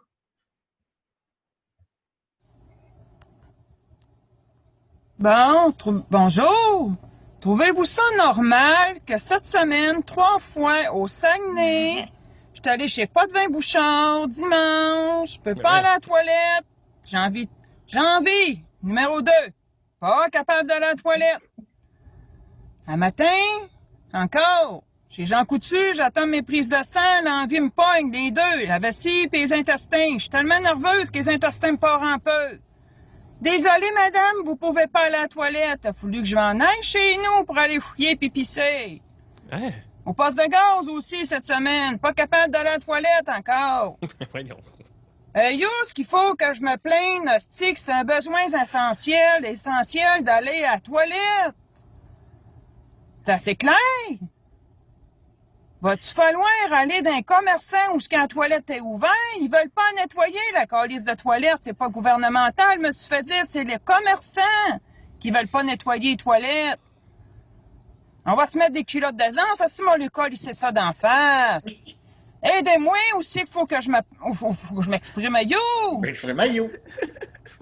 Bon, trou- bonjour. Trouvez-vous ça normal que cette semaine, trois fois au Saguenay, je suis allé chez Pas de vin Bouchard dimanche, je peux pas aller à la toilette, j'ai envie, j'ai envie, numéro deux, pas capable d'aller à la toilette. Un matin, encore, chez Jean Coutu, j'attends mes prises de sang, l'envie me pogne, les deux, la vessie et les intestins. Je suis tellement nerveuse que les intestins me partent un peu. Désolée, madame, vous pouvez pas aller à la toilette. A fallu que je m'en aille chez nous pour aller fouiller puis pisser. Hein? Au poste de gaz aussi cette semaine. Pas capable d'aller à la toilette encore. *laughs* Voyons. Euh, yo, ce qu'il faut que je me plaigne, que c'est un besoin essentiel, essentiel d'aller à la toilette. C'est assez clair. Va-tu falloir aller d'un commerçant où ce qu'un toilette est ouvert? Ils veulent pas nettoyer la calice de toilette. C'est pas gouvernemental, me suis fait dire. C'est les commerçants qui veulent pas nettoyer les toilettes. On va se mettre des culottes d'aisance. Si mon Lucas, il sait ça d'en face. Aidez-moi aussi, faut que je faut, faut que je m'exprime à you. Exprime you.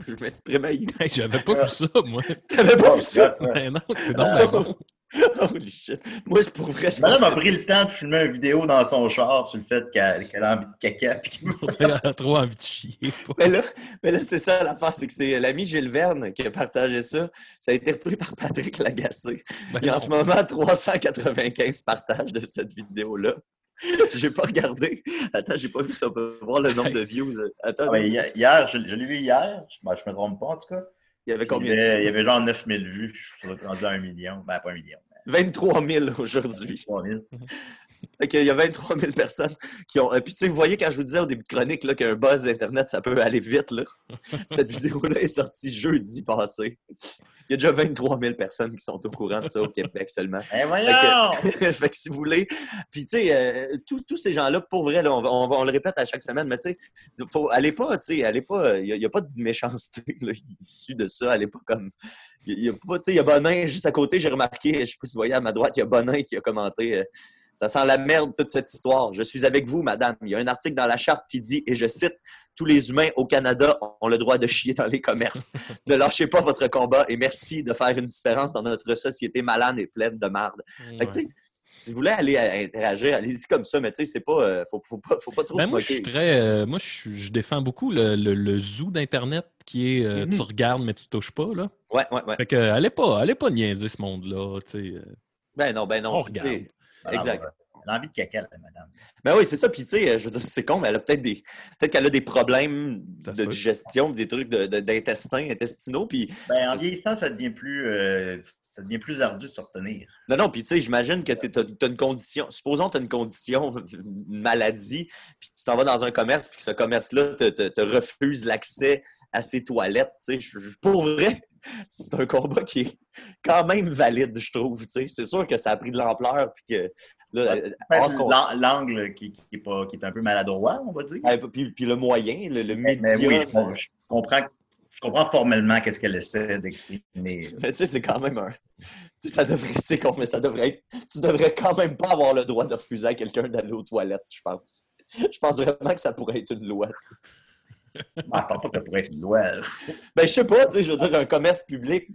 Je m'exprime à you. Hey, J'avais pas vu ça, moi. T'avais pas vu ça? Ben non, c'est Ah, donc bon. *laughs* Holy shit. Moi, je pour vrai, je Madame a pris le temps de filmer une vidéo dans son char sur le fait qu'elle a envie de caca. puis qu'elle- *laughs* Elle a trop envie de chier. *laughs* Mais là, mais là c'est ça l'affaire, c'est que c'est l'ami Gilles Verne qui a partagé ça. Ça a été repris par Patrick Lagacé. Ben Il y a en ce moment 395 partages de cette vidéo-là. *laughs* J'ai pas regardé. Attends, j'ai pas vu ça. On peut voir le nombre de views. Attends, mais hier, je, je l'ai vu hier. Je, ben, je me trompe pas, en tout cas. il y avait Il y combien? avait, il y avait genre 9000 vues. Je suis rendu à un million. Ben, pas un million. mais 23 000 aujourd'hui. 3000. Fait qu'il y a 23 000 personnes qui ont. euh, Puis, tu sais, vous voyez, quand je vous disais au début de chronique là, qu'un buzz Internet, ça peut aller vite, là. *laughs* Cette vidéo-là est sortie jeudi passé. Il y a déjà 23 000 personnes qui sont au courant de ça au Québec seulement. Eh Fait voyons! que, *laughs* fait que si vous voulez. Puis, tu sais, euh, tous, tous ces gens-là, pour vrai, là, on, on le répète à chaque semaine, mais tu sais, faut- allez pas, tu sais, allez pas. Il n'y a, pas de méchanceté *laughs* là, issue de ça. Allez pas comme. Il y a pas, tu sais, il y a Bonin juste à côté, j'ai remarqué, je sais pas si vous voyez à ma droite, il y a Bonin qui a commenté. euh, ça sent la merde, toute cette histoire. Je suis avec vous, madame. Il y a un article dans la charte qui dit, et je cite, Tous les humains au Canada ont le droit de chier dans les commerces. ne lâchez pas votre combat et merci de faire une différence dans notre société malade et pleine de marde. Fait que, si vous voulez aller interagir, allez-y comme ça, mais tu sais, c'est pas, euh, faut, faut pas, faut pas trop Ben, se moi, je suis moquer. très. euh, moi, je, défends beaucoup le, le- le zoo d'Internet qui est euh, Mhm. tu regardes, mais tu touches pas. Là. Ouais, ouais, ouais. Fait que, allez pas, allez pas niaiser ce monde-là. tu sais. Ben non, ben non. On regarde. Alors, Exact. euh, Elle a envie de caca, la madame. Ben oui, c'est ça. Puis, tu sais, je veux dire, c'est con, mais elle a peut-être des. Peut-être qu'elle a des problèmes Ça de digestion, des trucs de- de- d'intestin, intestinaux. Puis, Ben, en vieillissant, ça devient plus, euh, ça devient plus ardu de se retenir. non, non, puis tu sais, j'imagine que tu as, une condition. Supposons que tu as une condition, une maladie, puis tu t'en vas dans un commerce, puis que ce commerce-là te, te- te refuse l'accès à ses toilettes. Tu sais, pour vrai, c'est un combat qui est quand même valide, je trouve. C'est sûr que ça a pris de l'ampleur, puis que. Là, euh, Ben, L'angle qui, qui est pas, qui est un peu maladroit, on va dire. Ah, puis, puis le moyen, le, le média. oui, je, com- je comprends, je comprends formellement qu'est-ce qu'elle essaie d'exprimer. Mais tu sais, c'est quand même un. Tu sais, ça devrait. C'est con, mais ça devrait être. Tu devrais quand même pas avoir le droit de refuser à quelqu'un d'aller aux toilettes, je pense. Je pense vraiment que ça pourrait être une loi. Je pense pas que ça pourrait être une loi. là. Ben, je sais pas, tu sais, je veux dire, un commerce public.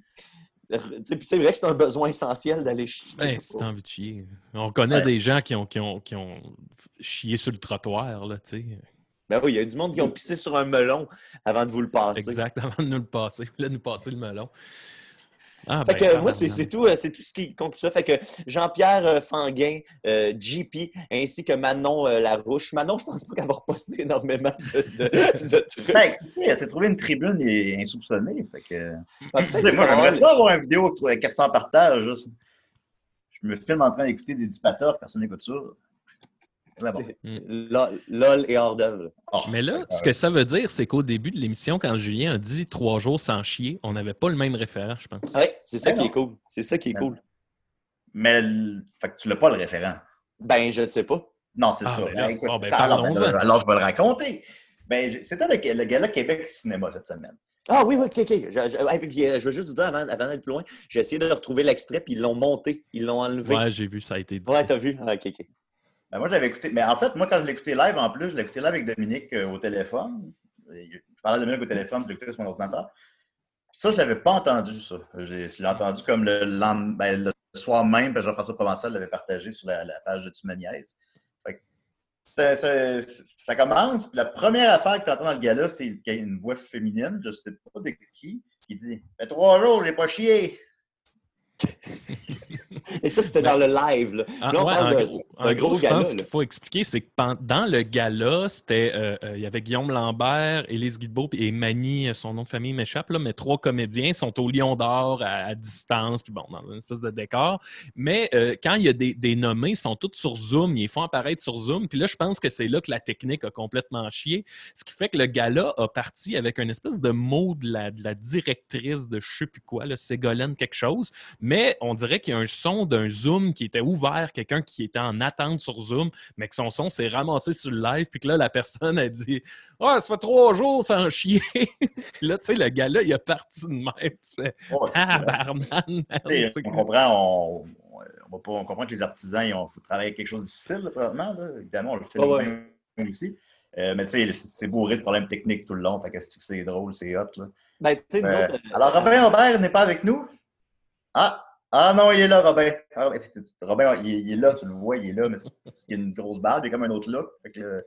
tu sais, puis c'est vrai que c'est un besoin essentiel d'aller chier. Ben, si t'as envie de chier. On connaît Ouais. des gens qui ont, qui, ont, qui ont chié sur le trottoir, là, tu sais. Ben oui, il y a du monde qui ont pissé sur un melon avant de vous le passer. Exact, *laughs* avant de nous le passer. Là, nous passer le melon. Ah, Fait ben, que moi, c'est c'est tout, euh, c'est tout ce qui conclut ça. Fait que Jean-Pierre euh, Fanguin, euh, JP, ainsi que Manon euh, Larouche. Manon, je pense pas qu'elle va reposter énormément de, de- *laughs* de trucs. Ben, tu sais, elle s'est trouvée une tribune et- insoupçonnée. Fait que... Ah, que moi, j'aimerais ça avoir une vidéo avec 400 partages. Je me filme en train d'écouter des- du patoff, personne n'écoute ça. Mais bon. Lol, lol et hors d'œuvre. Oh, Mais là, ce que ça veut dire, c'est qu'au début de l'émission, quand Julien a dit trois jours sans chier, on n'avait pas le même référent, je pense. Oui, c'est ça Ben qui non. est cool. C'est ça qui est Ben cool. Mais le- fait que tu l'as pas le référent. Ben, je ne sais pas. Non, c'est Ah, ça. ben Ben, écoute, bon, ben, ça, alors, je vais le raconter. Ben, c'était le, le gala Québec Cinéma cette semaine. Ah oui, oui, ok, ok. Je, euh, je veux juste vous dire avant, avant d'aller plus loin, j'ai essayé de retrouver l'extrait, puis ils l'ont monté. Ils l'ont enlevé. Ouais, j'ai vu, ça a été dit. Ouais, t'as vu? Ah, ok, ok. Ben, moi, je l'avais écouté. Mais en fait, moi, quand je écouté live, en plus, je écouté live avec Dominique euh, au téléphone. Je parlais de Dominique au téléphone, je écouté sur mon ordinateur. Ça, je l'avais pas entendu, ça. Je l'ai entendu comme le, ben, le soir même, Jean-François Provençal l'avait partagé sur la, page de Tumaniaise. Ça, ça- ça commence, puis la première affaire que tu entends dans le gala, c'est qu'il y a une voix féminine, je sais pas de qui, qui dit « fait trois jours, j'ai pas chié ». Et ça, c'était dans le live. Là. Ah, Là, on ouais, parle en de- gros, en gros gros, je gala, pense qu'il faut expliquer, c'est que dans le gala, c'était, euh, euh, il y avait Guillaume Lambert, Élise Guilbeault et Mani, euh, son nom de famille m'échappe, mais trois comédiens sont au Lion d'Or à, à distance, puis bon, dans une espèce de décor. Mais euh, quand il y a des, des nommés, ils sont tous sur Zoom, ils les font apparaître sur Zoom, puis là, je pense que c'est là que la technique a complètement chié, ce qui fait que le gala a parti avec une espèce de mot de la, de la directrice de je sais plus quoi, là, Ségolène quelque chose, mais on dirait qu'il y a un son d'un Zoom qui était ouvert, quelqu'un qui était en attente sur Zoom, mais que son son s'est ramassé sur le live, puis que là, la personne a dit Ah, ça fait trois jours sans chier. *laughs* puis là, tu sais, le gars-là, il est parti de même. Tu fais Ouais, Tabarnak, man. Tu sais, C'est on comprend, on, on, va pas, on comprend que les artisans, ils ont faut travailler avec quelque chose de difficile, là, probablement. Là. Évidemment, on le fait Ah ouais. nous-mêmes aussi. Euh, mais tu sais, c'est bourré de problèmes techniques tout le long. Fait que c'est- drôle, c'est hot. Là. Ben, Euh, autres, euh, alors, Robin Robert n'est pas avec nous? Ah! Ah non, il est là, Robin. Ah, Robin, il, il est là, tu le vois, il est là, mais c'est- il a une grosse barbe, il a comme un autre look. Fait que, euh,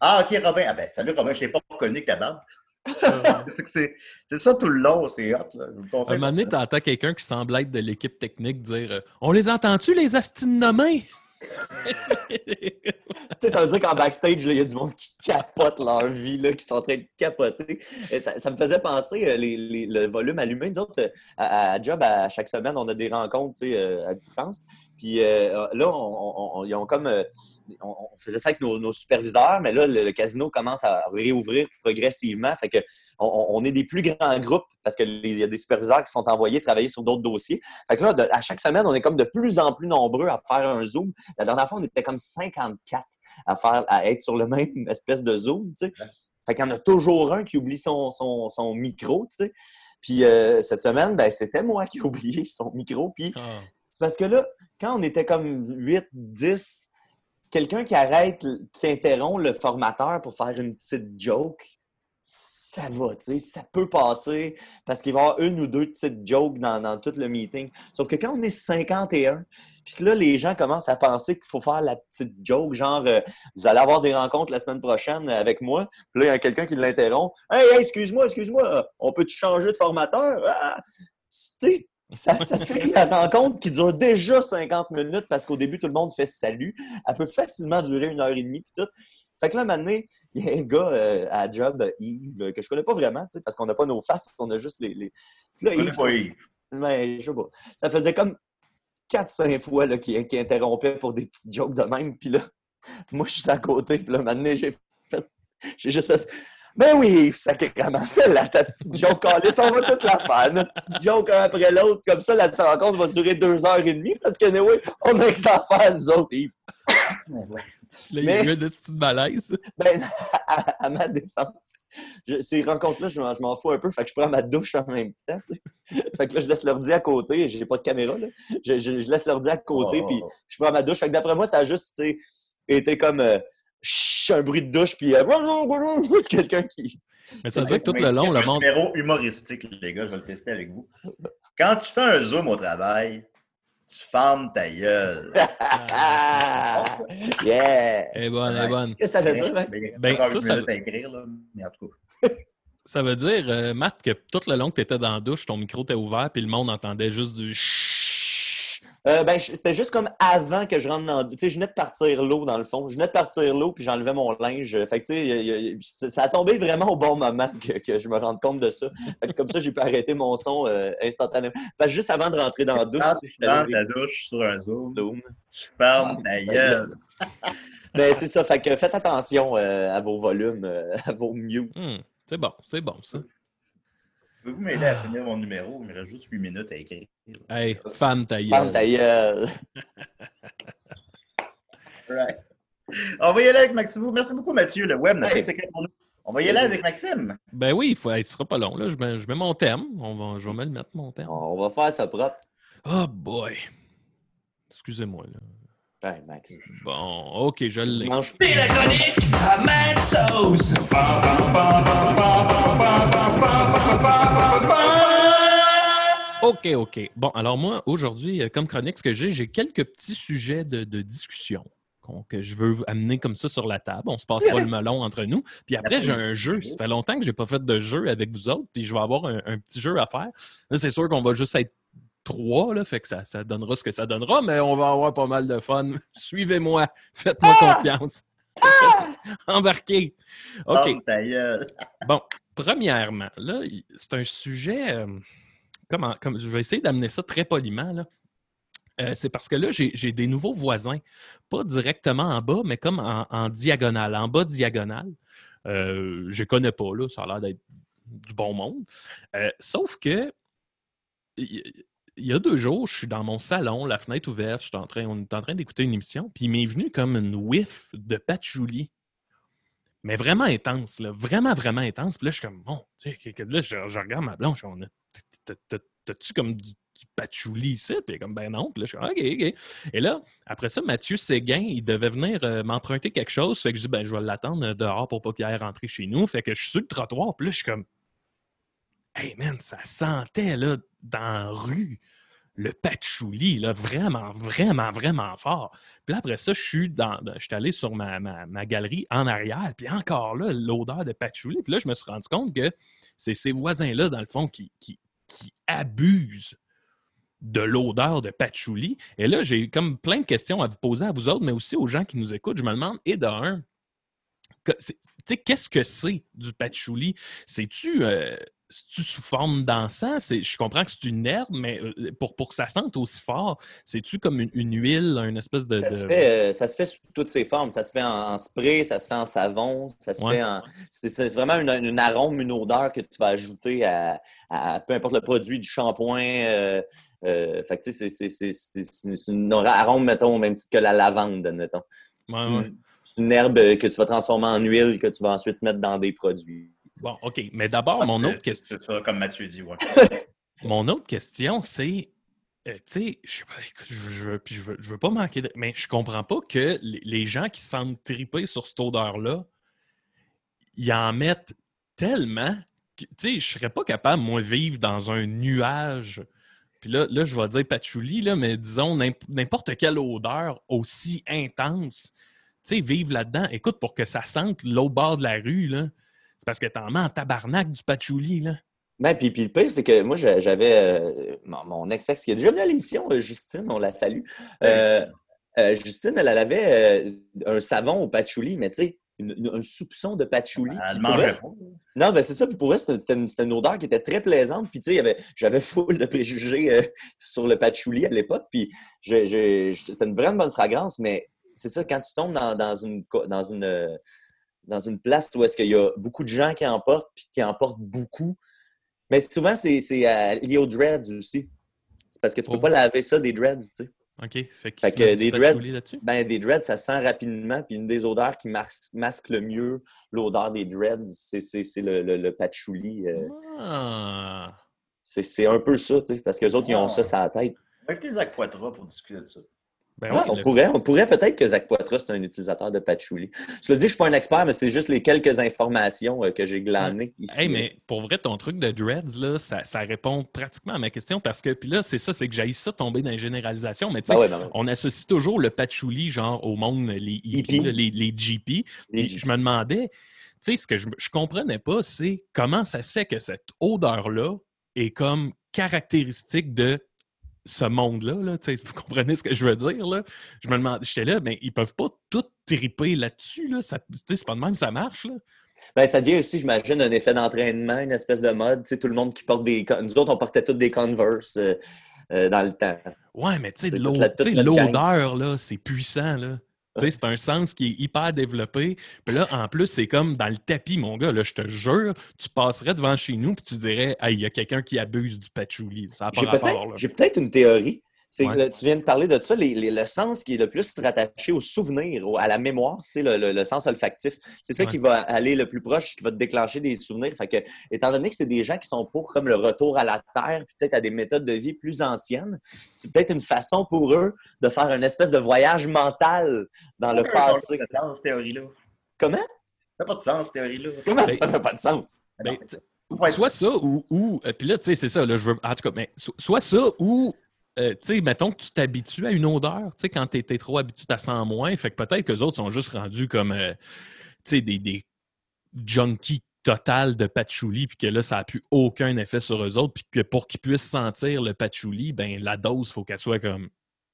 ah, ok, Robin. Ah ben, salut, Robin, je t'ai pas reconnu que ta barbe. *laughs* C'est ça tout le long, c'est hot. Là. Je vous À un moment donné, t'entends quelqu'un qui semble être de l'équipe technique dire euh, On les entend-tu, les tu sais, ça veut dire qu'en backstage, il y a du monde qui capote leur vie, là, qui sont en train de capoter. Ça, me faisait penser, euh, le volume allumé. Nous autres, euh, à, Job, à chaque semaine, on a des rencontres euh, à distance. Puis euh, là, on, ils ont comme, euh, on, on faisait ça avec nos, nos superviseurs, mais là, le, le casino commence à réouvrir progressivement. Fait que on, est des plus grands groupes parce qu'il y a des superviseurs qui sont envoyés travailler sur d'autres dossiers. Fait que là, de- à chaque semaine, on est comme de plus en plus nombreux à faire un Zoom. La dernière fois, on était comme 54 à faire, à être sur le même *laughs* espèce de Zoom, tu sais. Fait qu'il y en a toujours un qui oublie son, son, son micro, tu sais. Puis euh, cette semaine, ben, c'était moi qui *laughs* ai oublié son micro. Puis Ah. Parce que là, quand on était comme 8, 10, quelqu'un qui arrête, qui interrompt le formateur pour faire une petite joke, ça va, tu sais, ça peut passer parce qu'il va y avoir une ou deux petites jokes dans, dans tout le meeting. Sauf que quand on est 51, puis que là, les gens commencent à penser qu'il faut faire la petite joke, genre, euh, vous allez avoir des rencontres la semaine prochaine avec moi. Puis là, il y a quelqu'un qui l'interrompt. Hey, hey, excuse-moi, excuse-moi, on peut-tu changer de formateur? Ah! Tu sais, ça, ça fait que la rencontre qui dure déjà 50 minutes parce qu'au début, tout le monde fait salut. Elle peut facilement durer une heure et demie. Puis tout. Fait que là, maintenant, il y a un gars euh, à job, Yves, que je connais pas vraiment, parce qu'on n'a pas nos faces, on a juste les. les... Puis là, Je pas Yves. Mais je sais pas. Ça faisait comme 4-5 fois là, qu'il interrompait pour des petites jokes de même. Puis là, moi, je suis à côté. Puis là, maintenant, j'ai fait. J'ai juste fait. Ben oui, sacrément, *laughs* fais là ta petite joke, on va toute la faire. Notre petite joke un après l'autre, comme ça, la rencontre va durer deux heures et demie parce que, anyway, on a que ça à faire, nous autres. Yves. *coughs* Là, il y Mais- a eu un petit malaise. Ben, *laughs* à, à ma défense, je- ces rencontres-là, je m'en je m'en fous un peu, fait que je prends ma douche en même temps, tu sais. Fait que là, je laisse l'ordi à côté, j'ai pas de caméra, là. Je, je- je laisse l'ordi à côté, Oh. puis je prends ma douche. Fait que d'après moi, ça a juste, tu sais, été comme euh, un bruit de douche, puis euh, *laughs* quelqu'un qui... Mais ça veut dire que tout le long, le Un monde. numéro humoristique, les gars, je vais le tester avec vous. Quand tu fais un zoom au travail, tu fermes ta gueule. *laughs* yeah! Elle est bonne, elle est bonne. Qu'est-ce que ça veut dire, Max? Ben, ça, ça- à écrire, là, mais en tout cas. Ça veut dire, euh, Matt, que tout le long que tu étais dans la douche, ton micro était ouvert, puis le monde entendait juste du chut. Euh, ben, c'était juste comme avant que je rentre dans. Tu sais, je venais de partir l'eau, dans le fond. Je venais de partir l'eau, puis j'enlevais mon linge. Fait que, tu sais, ça a tombé vraiment au bon moment *laughs* que, que je me rende compte de ça. Fait que comme ça, j'ai pu arrêter mon son euh, instantanément. Parce que juste avant de rentrer dans la douche, tu sais, allé ta douche sur un zoom, Zoom. tu fermes ta gueule. Ben, c'est ça. Fait que faites attention euh, à vos volumes, euh, à vos mutes. Hmm, c'est bon, c'est bon, ça. Pouvez-vous m'aider à finir mon numéro? Il me reste juste 8 minutes à écrire. Hey, femme ta gueule. *laughs* Right. On va y aller avec Maxime. Merci beaucoup, Mathieu. Le web n'a pas Hey. de secret pour nous. On va y aller avec Maxime. Ben oui, il ce sera pas long. Là. Je, mets, je mets mon thème. On va, je vais me le mettre, mon thème. On va faire ça propre. Oh boy. Excusez-moi. Là. Max. Bon, ok, je l'ai. Dimanche. C'est la chronique à Sauce. OK, OK. Bon, alors moi, aujourd'hui, euh, comme chronique, ce que j'ai, j'ai quelques petits sujets de, de discussion que je veux amener comme ça sur la table. On se passera le melon entre nous. Puis après, j'ai un jeu. Ça fait longtemps que je n'ai pas fait de jeu avec vous autres, puis je vais avoir un, un petit jeu à faire. Là, c'est sûr qu'on va juste être trois, là, fait que ça, ça donnera ce que ça donnera, mais on va avoir pas mal de fun. *laughs* Suivez-moi. Faites-moi confiance. *laughs* Embarquez. OK. Gueule. *laughs* Bon, premièrement, là, c'est un sujet. euh, comment, comme, je vais essayer d'amener ça très poliment. Là. Euh, c'est parce que là, j'ai j'ai des nouveaux voisins, pas directement en bas, mais comme en, en diagonale, en bas diagonale. Euh, je ne connais pas, là, ça a l'air d'être du bon monde. Euh, sauf que il y a deux jours, je suis dans mon salon, la fenêtre ouverte, je suis en train, on est en train d'écouter une émission, puis il m'est venu comme une whiff de patchouli mais vraiment intense, là, vraiment, vraiment intense. Puis là, je suis comme, bon, tu sais, là, je, regarde ma blanche, on a, t'as- t'as- t'as-tu comme du, patchouli ici? Puis comme, ben non. Puis là, je suis OK, OK. Et là, après ça, Mathieu Séguin, il devait venir euh, m'emprunter quelque chose. Fait que je dis, ben, je vais l'attendre euh, dehors pour pas qu'il aille rentrer chez nous. Fait que je suis sur le trottoir. Puis là, je suis comme, hey man, ça sentait, là, dans la rue le patchouli, là, vraiment, vraiment, vraiment fort. Puis là, après ça, je suis, dans, je suis allé sur ma, ma- galerie en arrière, puis encore là, l'odeur de patchouli. Puis là, je me suis rendu compte que c'est ces voisins-là, dans le fond, qui, qui, qui abusent de l'odeur de patchouli. Et là, j'ai comme plein de questions à vous poser à vous autres, mais aussi aux gens qui nous écoutent. Je me demande, et de un, que- c'est- tu sais, qu'est-ce que c'est du patchouli? C'est-tu euh, c'est-tu sous forme d'encens? Je comprends que c'est une herbe, mais euh, pour, pour que ça sente aussi fort, c'est-tu comme une, une huile, une espèce de. Ça, de- se fait, euh, ça se fait sous toutes ses formes. Ça se fait en, en spray, ça se fait en savon, ça se Ouais. fait en. C'est vraiment une, une arôme, une odeur que tu vas ajouter à, à peu importe le produit, du shampoing. euh, euh, fait que tu sais, c'est- une arôme, mettons, au même titre que la lavande, Ouais, ouais. c'est une herbe que tu vas transformer en huile que tu vas ensuite mettre dans des produits. Bon, OK. Mais d'abord, Ah, mon autre question. C'est ça, comme Mathieu dit, ouais. *laughs* Mon autre question, c'est, euh, tu sais, je sais pas, écoute, je, veux- je veux, je veux pas manquer de... Mais je comprends pas que les, gens qui sentent triper sur cette odeur-là, ils en mettent tellement tu sais, je serais pas capable, moi, de vivre dans un nuage. Puis là, là, je vais dire patchouli, là, mais disons n'imp- n'importe quelle odeur aussi intense, tu sais, vivre là-dedans. Écoute, pour que ça sente l'autre bord de la rue, là, c'est parce que t'en mets en tabarnak du patchouli, là. Ben, puis, puis le pire, c'est que moi, j'a- j'avais euh, mon, ex-ex qui est déjà venu à l'émission, euh, Justine, on la salue. Euh, euh, Justine, elle, elle avait un savon au patchouli, mais tu sais, un soupçon de patchouli. Elle mangeait pas. Non, ben c'est ça. Puis pour elle, c'était une, odeur qui était très plaisante. Puis tu sais, j'avais full de préjugés euh, sur le patchouli à l'époque. Puis c'était une vraiment bonne fragrance, mais c'est ça, quand tu tombes dans, dans une, dans, une, dans une place où est-ce qu'il y a beaucoup de gens qui en portent, puis qui en portent beaucoup, mais souvent, c'est c'est, euh, lié aux dreads aussi. C'est parce que tu peux Oh. pas laver ça des dreads, tu sais. OK. Fait, Fait que du des dreads, là-dessus? ben, des dreads, ça sent rapidement. Puis une des odeurs qui mas- masque le mieux l'odeur des dreads, c'est c'est- c'est le, le, le patchouli. euh, Ah! c'est c'est un peu ça, tu sais, parce que les autres, ils ont Ah. ça sur la tête. Inviter Zach Poitras pour discuter de ça. Ben Ouais, on, le- pourrait, on pourrait peut-être que Zach Poitras, c'est un utilisateur de patchouli. Je te dis, je ne suis pas un expert, mais c'est juste les quelques informations euh, que j'ai glanées ici. Hey, mais pour vrai, ton truc de dreads, là, ça, ça répond pratiquement à ma question parce que, puis là, c'est ça, c'est que j'ai ça tomber dans les généralisations, mais tu sais, Ben ouais, ben on associe toujours le patchouli, genre, au monde, les hippies, les, les GP. Les je me demandais, tu sais, ce que je, je comprenais pas, c'est comment ça se fait que cette odeur-là est comme caractéristique de ce monde-là, là, vous comprenez ce que je veux dire, là? Je me demande, j'étais là, mais ils peuvent pas tout triper là-dessus, là, ça, c'est pas de même ça marche, là. Ben, ça devient aussi, j'imagine, un effet d'entraînement, une espèce de mode. Tout le monde qui porte des. Nous autres, on portait tous des Converse euh, euh, dans le temps. Ouais, mais tu sais, l'odeur, là, c'est puissant, là. C'est un sens qui est hyper développé. Puis là, en plus, c'est comme dans le tapis, mon gars, là, je te jure, tu passerais devant chez nous puis tu dirais, hey, il y a quelqu'un qui abuse du patchouli. Ça peut-être j'ai peut-être une théorie. Ouais. tu viens de parler de ça, les- les- le sens qui est le plus rattaché au souvenir, au- à la mémoire, c'est le, le- le sens olfactif. C'est ça Ouais. qui va aller le plus proche, qui va te déclencher des souvenirs. Fait que, étant donné que c'est des gens qui sont pour comme le retour à la terre, puis peut-être à des méthodes de vie plus anciennes, c'est peut-être une façon pour eux de faire une espèce de voyage mental dans le passé. Ça fait pas de sens, cette théorie-là. Comment? Ça fait pas de sens, cette théorie-là. Comment Ben, ça fait pas de sens? Ben, soit ça ou. ou euh, puis là, tu sais, c'est ça, là, je veux. En tout cas, mais so- soit ça ou. Euh, tu sais, mettons que tu t'habitues à une odeur. Tu sais, quand t'es t'es trop habitué, tu sens moins. Fait que peut-être que les autres sont juste rendus comme. euh, tu sais, des, des junkies total de patchouli, puis que là, ça n'a plus aucun effet sur eux autres, puis que pour qu'ils puissent sentir le patchouli, ben la dose, il faut qu'elle soit comme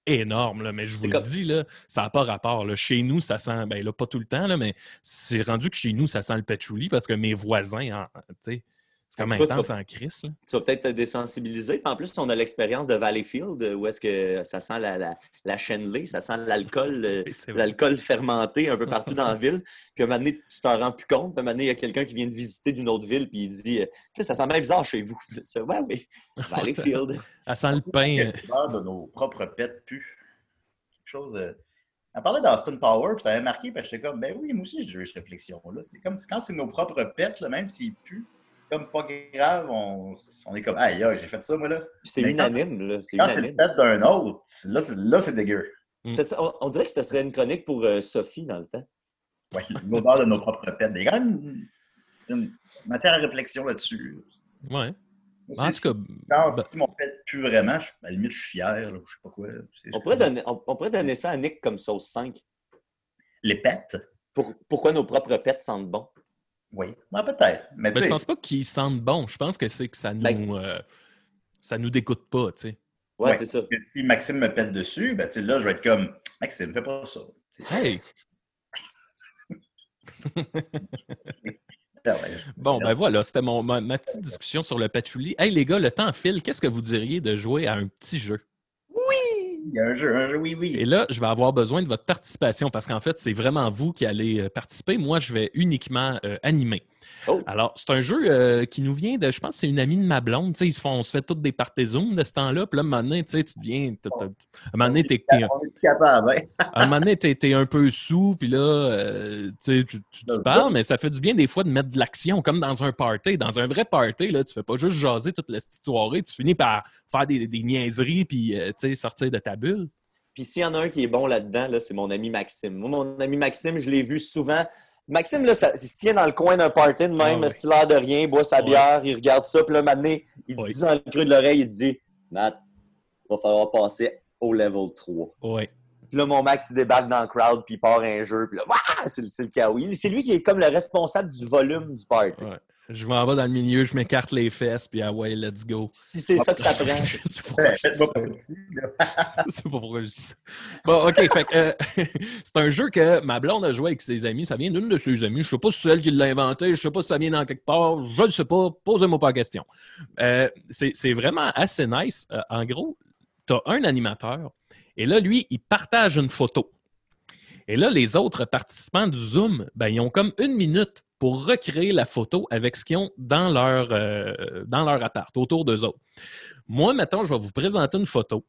énorme. Là. Mais je vous le comme- dis, là, ça n'a pas rapport. Là. Chez nous, ça sent, ben là, pas tout le temps, là, mais c'est rendu que chez nous, ça sent le patchouli parce que mes voisins, tu sais, comme Toi, tu vas- en crise. là. tu vas peut-être te désensibiliser. Puis En plus, on a l'expérience de Valleyfield euh, où est-ce que ça sent la, la, la chenlée, ça sent l'alcool, euh, *laughs* l'alcool fermenté un peu *laughs* partout dans la ville. Puis à un moment donné, tu t'en rends plus compte. Puis à un moment donné, il y a quelqu'un qui vient de visiter d'une autre ville, puis il dit euh, Ça sent même bizarre chez vous. Puis tu fais Ouais, oui, *laughs* Valleyfield. Elle sent le pain. l'odeur de nos propres pets pu. Quelque chose. Elle parlait d'Austin Power, puis ça avait marqué, parce que j'étais comme, ben oui, moi aussi, j'ai eu cette réflexion-là. C'est comme quand c'est nos propres pets, là, même s'ils puent, comme pas grave, on, on est comme, aïe, aïe, j'ai fait ça, moi, là. C'est unanime, là. C'est Quand c'est le pet d'un autre, là, c'est, là, c'est dégueu. Ça, on, on dirait que ce serait une chronique pour euh, Sophie dans le temps. Ouais, l'odeur de nos propres pets. Il y a quand même une, une matière à réflexion là-dessus. En tout cas, Quand, ben- si mon pet pue vraiment, je- à la limite, je suis fier, là, je sais pas quoi. On pourrait, donner, on, on pourrait donner ça à Nick comme sauce 5. Les pets? Pour, pourquoi nos propres pets sentent bon? Oui, Ben, peut-être. Mais Mais tu je pense pas qu'ils sentent bon. Je pense que c'est que ça nous, Ben- euh, ça nous dégoûte pas, tu sais. Ouais, Ouais. c'est ça. que si Maxime me pète dessus, ben, tu sais, là, je vais être comme Maxime, fais pas ça. Hey! *laughs* Bon, ben voilà, c'était mon- ma, ma petite discussion sur le patchouli. Hey les gars, le temps file. Qu'est-ce que vous diriez de jouer à un petit jeu? Y a un jeu, un jeu, oui, oui. Et là, je vais avoir besoin de votre participation parce qu'en fait, c'est vraiment vous qui allez euh, participer. Moi, je vais uniquement euh, animer. Oh. Alors, c'est un jeu euh, qui nous vient de, je pense, que c'est une amie de ma blonde. Tu sais, ils se font, on se fait toutes des parties Zoom de ce temps-là. Puis là, un moment donné, tu À un moment donné, t'es- hein? *laughs* un moment donné, t'es, un peu sous, puis là, euh, tu, parles, mais ça fait du bien des fois de mettre de l'action, comme dans un party. Dans un vrai party, là, tu fais pas juste jaser toute la soirée, tu finis par faire des, des niaiseries, puis euh, tu sais, sortir de ta bulle. Puis s'il y en a un qui est bon là-dedans, là, c'est mon ami Maxime. Moi, mon ami Maxime, je l'ai vu souvent. Maxime, là, ça- il se tient dans le coin d'un party de même, Ah ouais. l'air de rien, il boit sa Ouais. bière, il regarde ça, puis là, maintenant, il Ouais. dit dans le creux de l'oreille, il dit Matt, il va falloir passer au level 3. Ouais. Puis là, mon Max, il débarque dans le crowd, puis il part un jeu, puis là, c'est le, le chaos. Il- C'est lui qui est comme le responsable du volume du party. Je m'en vais dans le milieu, je m'écarte les fesses, puis ah ouais, let's go. Si c'est ça que ça prend. *laughs* Je sais pas pourquoi je dis ça. Faites-moi pas petit, là. *laughs* Je sais pas pourquoi je dis ça. Bon, OK, fait que, euh, *laughs* c'est un jeu que ma blonde a joué avec ses amis. Ça vient d'une de ses amies. Je sais pas si c'est elle qui l'a inventé. Je sais pas si ça vient dans quelque part. Je ne sais pas. Posez-moi pas la question. Euh, c'est c'est vraiment assez nice. Euh, en gros, tu as un animateur et là, lui, il partage une photo. Et là, les autres participants du Zoom, ben, ils ont comme une minute pour recréer la photo avec ce qu'ils ont dans leur, euh, dans leur appart, autour d'eux autres. Moi, maintenant, je vais vous présenter une photo.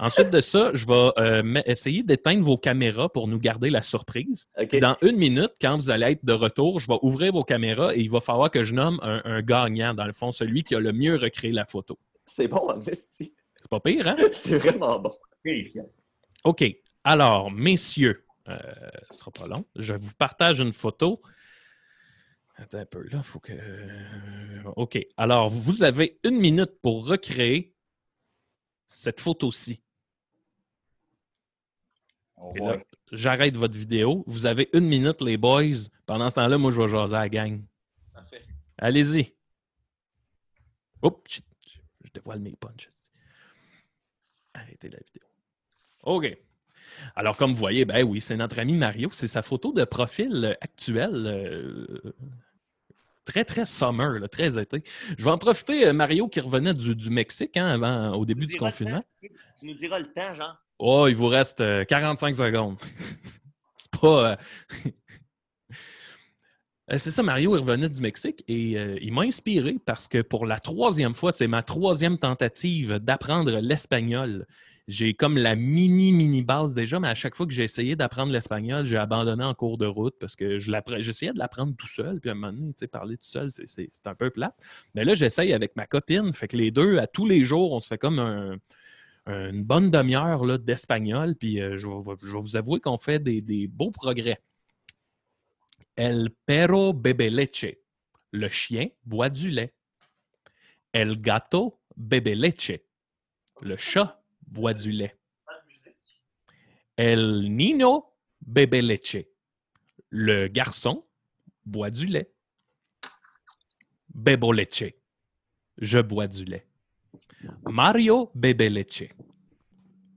Ensuite de ça, je vais euh, essayer d'éteindre vos caméras pour nous garder la surprise. Dans une minute, quand vous allez être de retour, je vais ouvrir vos caméras et il va falloir que je nomme un, un gagnant, dans le fond, celui qui a le mieux recréé la photo. C'est bon, Amnesty. C'est pas pire, hein? *laughs* C'est vraiment bon. OK. Alors, messieurs, euh, ce sera pas long. Je vous partage une photo. Attends un peu, là, il faut que. OK. Alors, vous avez une minute pour recréer cette photo-ci. J'arrête votre vidéo. Vous avez une minute, les boys. Pendant ce temps-là, moi, je vais jaser à la gang. Parfait. Allez-y. Oups, je, dévoile mes punches. Arrêtez la vidéo. OK. Alors, comme vous voyez, ben oui, c'est notre ami Mario. C'est sa photo de profil euh, actuel. euh, très, très summer, là, très été. Je vais en profiter, euh, Mario, qui revenait du, du Mexique hein, avant, au début du confinement. Tu nous diras le temps, Jean. Oh, il vous reste euh, 45 secondes. *laughs* c'est pas. euh, *laughs* euh, c'est ça, Mario, il revenait du Mexique et euh, il m'a inspiré parce que pour la troisième fois, c'est ma troisième tentative d'apprendre l'espagnol. J'ai comme la mini, mini base déjà, mais à chaque fois que j'ai essayé d'apprendre l'espagnol, j'ai abandonné en cours de route parce que j'essayais de l'apprendre tout seul. Puis à un moment donné, parler tout seul, c'est- un peu plate. Mais là, j'essaye avec ma copine. Fait que les deux, à tous les jours, on se fait comme un, une bonne demi-heure d'espagnol, puis euh, je, vais, je vais vous avouer qu'on fait des, des beaux progrès. El perro bebe leche. Le chien boit du lait. El gato bebe leche. Le chat boit du lait. El niño bebe leche. Le garçon boit du lait. Bebo leche. Je bois du lait. Mario bebe leche.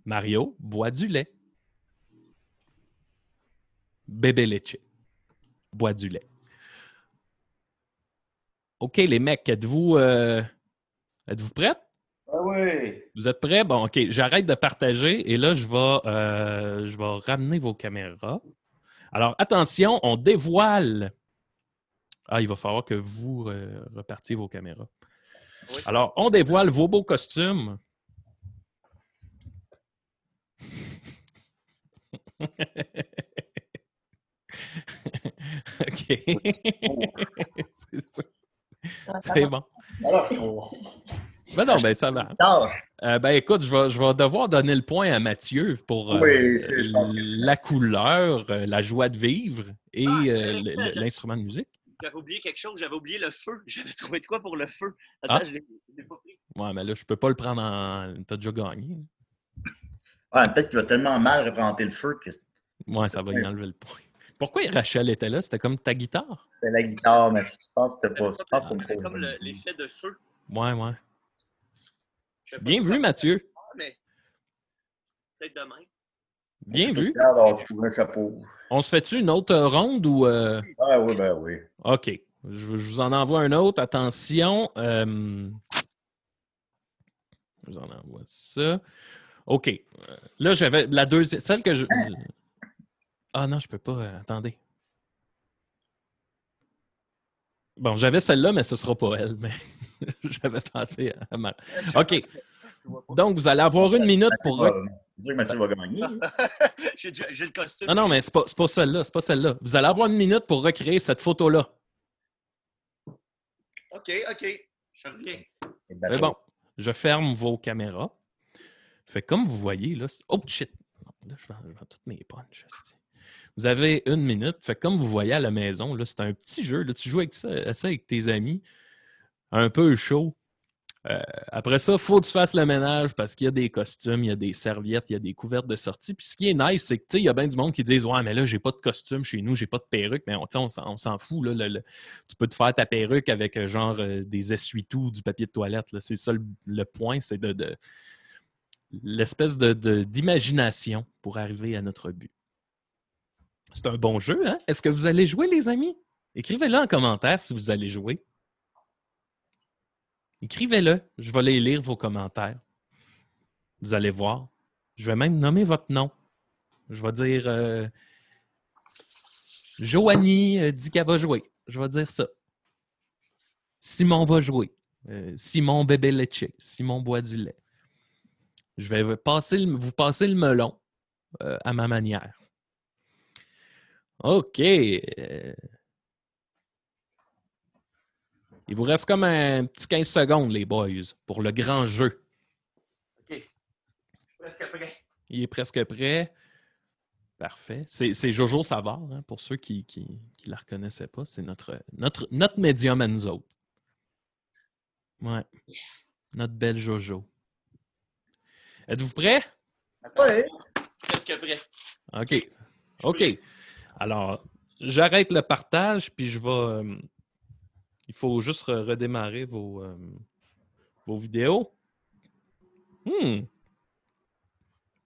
Mario boit du lait. Bébé leche. Boit du lait. OK, les mecs, êtes-vous euh, êtes-vous prêts? Ah oui. Vous êtes prêts? Bon, OK, j'arrête de partager et là, je vais, euh, je vais ramener vos caméras. Alors, attention, on dévoile. Ah, il va falloir que vous euh, repartiez vos caméras. Alors, on dévoile vos beaux costumes. *laughs* OK. *laughs* C'est. C'est bon. Ben non, ben ça va. Euh, ben écoute, je vais, je vais devoir donner le point à Mathieu pour euh, Oui, la couleur, euh, la joie de vivre et Ah, euh, l'instrument de musique. J'avais oublié quelque chose, j'avais oublié le feu. *laughs* J'avais trouvé de quoi pour le feu. Ah. Attends, je l'ai je l'ai pas pris. Ouais, mais là, je peux pas le prendre en. T'as déjà gagné. ouais, peut-être qu'il va tellement mal représenter le feu que c'était Ouais, ça va y enlever le point. Pourquoi Rachel était là? C'était comme ta guitare? la guitare, mais je pense que c'était pas. Ah, fausse comme l'effet de feu. Ouais, ouais. Bien vu, Mathieu. mais Peut-être demain. Bien vu. On se fait-tu une autre ronde ou. euh, Ah oui, ben oui. OK. Je, je vous en envoie un autre. Attention. euh, je vous en envoie ça. OK. Là, j'avais la deuxième. Celle que je. Ah non, je peux pas. euh, attendez. Bon, j'avais celle-là, mais ce sera pas elle. Mais *laughs* j'avais pensé à ma. OK. Donc, vous allez avoir une minute pour. C'est sûr que Mathieu va gagner. *laughs* J'ai le costume. Non, non, mais c'est pas, c'est pas celle-là. C'est pas celle-là. Vous allez avoir une minute pour recréer cette photo-là. OK, OK. Je reviens. C'est bon. Je ferme vos caméras. Fait que comme vous voyez, là. c'est- Oh shit! Là, je vends, je vends toutes mes punches. Vous avez une minute. Fait comme vous voyez à la maison, c'est un petit jeu. Là, tu joues avec ça, ça avec tes amis. Un peu chaud. Euh, après ça, il faut que tu fasses le ménage parce qu'il y a des costumes, il y a des serviettes, il y a des couvertes de sortie. Puis ce qui est nice, c'est que il y a bien du monde qui disent Ouais, mais là, j'ai pas de costume chez nous, j'ai pas de perruque, mais on, on s'en- fout. Là, tu peux te faire ta perruque avec euh, genre euh, des essuie-tout, du papier de toilette. C'est ça le, point, c'est de, l'espèce de, de- d'imagination pour arriver à notre but. C'est un bon jeu, hein? Est-ce que vous allez jouer, les amis? Écrivez-le en commentaire si vous allez jouer. Écrivez-le. Je vais les lire, vos commentaires. Vous allez voir. Je vais même nommer votre nom. Je vais dire euh, Joanie euh, dit qu'elle va jouer. Je vais dire ça. Simon va jouer. Euh, Simon bébé laitier. Simon boit du lait. Je vais vous passer le melon euh, à ma manière. OK. euh, Il vous reste comme un petit 15 secondes, les boys, pour le grand jeu. OK. Presque prêt. Il est presque prêt. Parfait. C'est Jojo Savard, hein, pour ceux qui ne la reconnaissaient pas. C'est notre, notre, notre médium à nous autres. Ouais. Notre belle Jojo. Êtes-vous prêts? Oui. Presque prêt. OK. OK. Alors, j'arrête le partage, puis je vais. euh, il faut juste re- redémarrer vos, euh, vos vidéos. Hmm.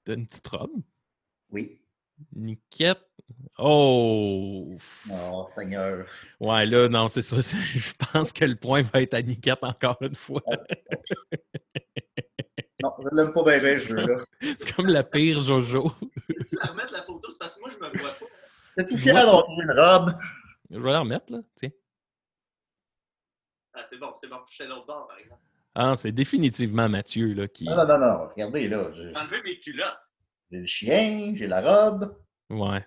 T'as une petite robe? Oui. Niquette. Oh! Oh, Seigneur. Ouais, là, non, c'est ça. *laughs* Je pense que le point va être à Niquette encore une fois. Non, je l'aime pas bien, bien, ce jeu-là. *laughs* c'est comme la pire Jojo. Peux-tu la remettre la photo? C'est parce que moi, je me vois pas. Fier d'avoir trouvé une robe? Je vais la remettre, là. Tiens. Ah, c'est bon, c'est bon. Je suis à l'autre bord, par exemple. Ah, c'est définitivement Mathieu, là, qui. Non, non, non, non. Regardez, là. J'ai enlevé mes culottes. j'ai le chien, j'ai la robe. Ouais.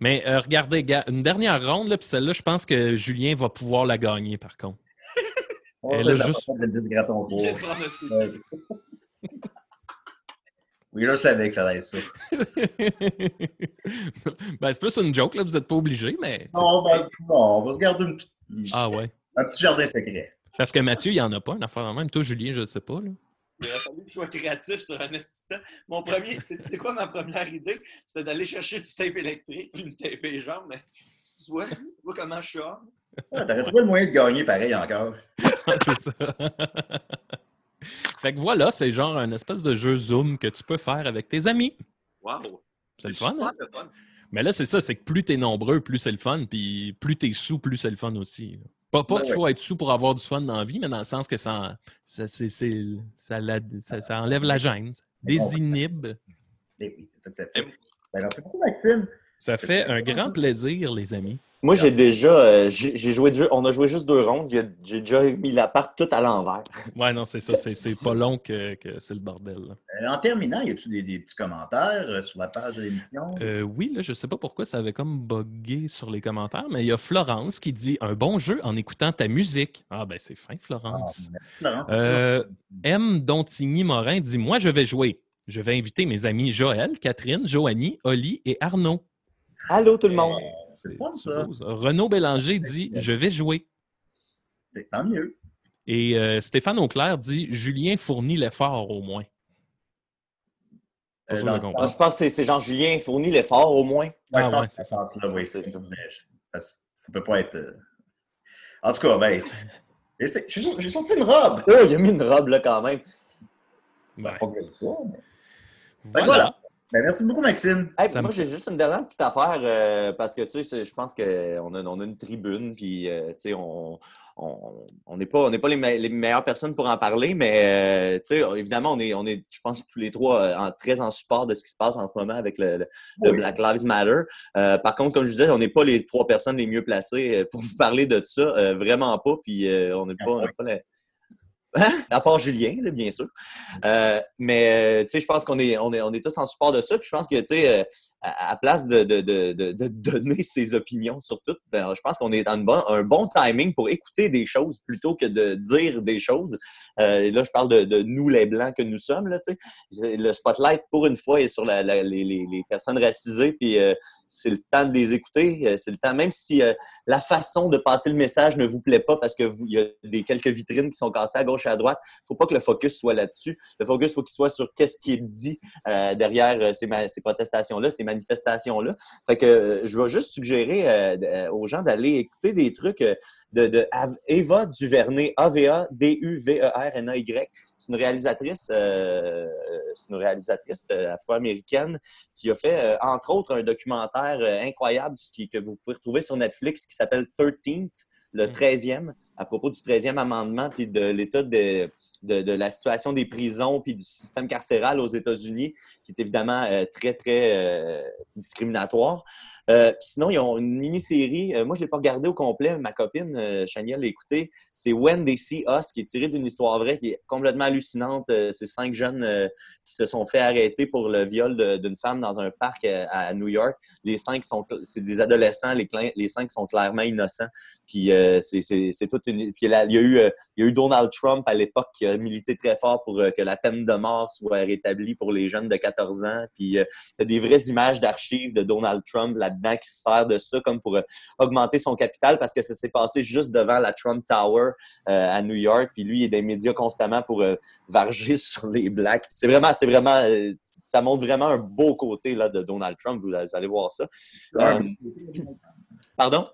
Mais euh, regardez, une dernière ronde, là, puis celle-là, je pense que Julien va pouvoir la gagner, par contre. On Elle a juste- *laughs* Oui, là, je savais que ça allait être ça. *laughs* ben, c'est plus une joke, là, vous n'êtes pas obligé, mais. Non, ben, non, on va se garder une petite- Ah ouais. un petit jardin secret. Parce que Mathieu, il n'y en a pas, une affaire en même. Toi, Julien, je ne sais pas. Là. Il aurait fallu que je sois créatif sur un instant. Mon premier, sais quoi ma première idée? C'était d'aller chercher du tape électrique puis me taper les jambes, mais si tu vois, tu vois comment je suis hors. Ah, T'aurais trouvé le moyen de gagner pareil encore. *laughs* c'est ça. *laughs* fait que voilà, c'est genre un espèce de jeu Zoom que tu peux faire avec tes amis. Wow! C'est le fun, hein? fun. Mais là, c'est ça, c'est que plus t'es nombreux, plus c'est le fun, puis plus t'es sous, plus c'est le fun aussi. là. Pas, pas qu'il faut être sous pour avoir du fun dans la vie, mais dans le sens que ça, ça, la- ça- ça enlève la gêne, désinhibe. Oui, c'est ça que ça fait. Ben, merci beaucoup, Maxime? Ça fait un grand plaisir, les amis. Moi, j'ai déjà. euh, j'ai joué deux- On a joué juste deux rondes. J'ai déjà mis l'appart tout à l'envers. *laughs* Ouais, non, c'est ça, c'est pas long que, que c'est le bordel. Euh, en terminant, y a-tu des, des petits commentaires euh, sur la page de l'émission? Euh, oui, là, je sais pas pourquoi ça avait comme bugué sur les commentaires, mais il y a Florence qui dit un bon jeu en écoutant ta musique. Ah ben c'est fin, Florence. Euh, M. Dontigny-Morin dit Moi, je vais jouer. Je vais inviter mes amis Joël, Catherine, Joanie, Oli et Arnaud. Allô, tout le monde. C'est fun, ça. Renaud Bélanger dit Je vais jouer. C'est tant mieux. Et euh, Stéphane Auclair dit Julien fournit l'effort au moins. Euh. Ah, je pense que c'est- Jean-Julien fournit l'effort, au moins. Ouais, Ah je pense ouais, que c'est sens-là, oui. c'est ça. Ça peut pas être. euh, En tout cas, ben. j'ai- sorti une robe! Oh, il a mis une robe, là, quand même. Ben, Pas ça, mais- voilà. voilà. Ben, merci beaucoup, Maxime. Hey, moi, me- j'ai juste une dernière petite affaire euh, parce que, tu sais, je pense qu'on a, on a une tribune, puis, euh, tu sais, on on on n'est pas, on n'est pas les, me- les meilleures personnes pour en parler, mais, euh, tu sais, évidemment, on est, on est, je pense, tous les trois en- très en support de ce qui se passe en ce moment avec le, le- le Oui. Black Lives Matter. Euh, par contre, comme je disais, on n'est pas les trois personnes les mieux placées pour vous parler de ça, euh, vraiment pas, puis euh, on n'est pas, on pas? À part Julien, bien sûr. Euh, mais euh, je pense qu'on est, on est, on est tous en support de ça. Puis je pense que tu sais, euh, à, place de, *laughs* donner ses opinions sur tout, ben, je pense qu'on est dans bon- un bon timing pour écouter des choses plutôt que de dire des choses. Euh, là, je parle de, nous, les blancs que nous sommes. Le spotlight, pour une fois, est sur les, personnes racisées. Puis c'est le temps de les écouter. C'est le temps, même si la façon de passer le message ne vous plaît pas parce que vous, il y a des quelques vitrines qui sont cassées à gauche et à droite, faut pas que le focus soit là-dessus. Le focus, faut qu'il soit sur qu'est-ce qui est dit euh, derrière euh, ces, ces protestations-là, ces manifestations-là. Fait que euh, je vais juste suggérer euh, aux gens d'aller écouter des trucs de, de Eva Duvernay, A-V-A-D-U-V-E-R-N-A-Y. C'est une réalisatrice, c'est une réalisatrice afro-américaine qui a fait, entre autres, un documentaire incroyable qui- que vous pouvez retrouver sur Netflix qui s'appelle 13th, le 13e, à propos du 13e amendement puis de l'état de, la situation des prisons puis du système carcéral aux États-Unis, qui est évidemment euh, très, très euh, discriminatoire. Euh, sinon, ils ont une mini-série. euh, moi, je ne l'ai pas regardée au complet. Ma copine, euh, Chania, l'a écoutée. C'est When They See Us, qui est tiré d'une histoire vraie, qui est complètement hallucinante. Euh, c'est cinq jeunes qui se sont fait arrêter pour le viol d'une femme dans un parc à, New York. Les cinq sont, c'est des adolescents. Les, cinq sont clairement innocents. Puis c'est, toute une. Puis il y a eu, il y a eu Donald Trump à l'époque qui a milité très fort pour que la peine de mort soit rétablie pour les jeunes de 14 ans. Puis tu as des vraies images d'archives de Donald Trump là-dedans qui se sert de ça comme pour euh, augmenter son capital parce que ça s'est passé juste devant la Trump Tower euh, à New York. Puis lui, il est des médias constamment pour euh, varger *laughs* sur les blacks. C'est vraiment, c'est vraiment, euh, ça montre vraiment un beau côté là, de Donald Trump. Vous allez voir ça. Pardon?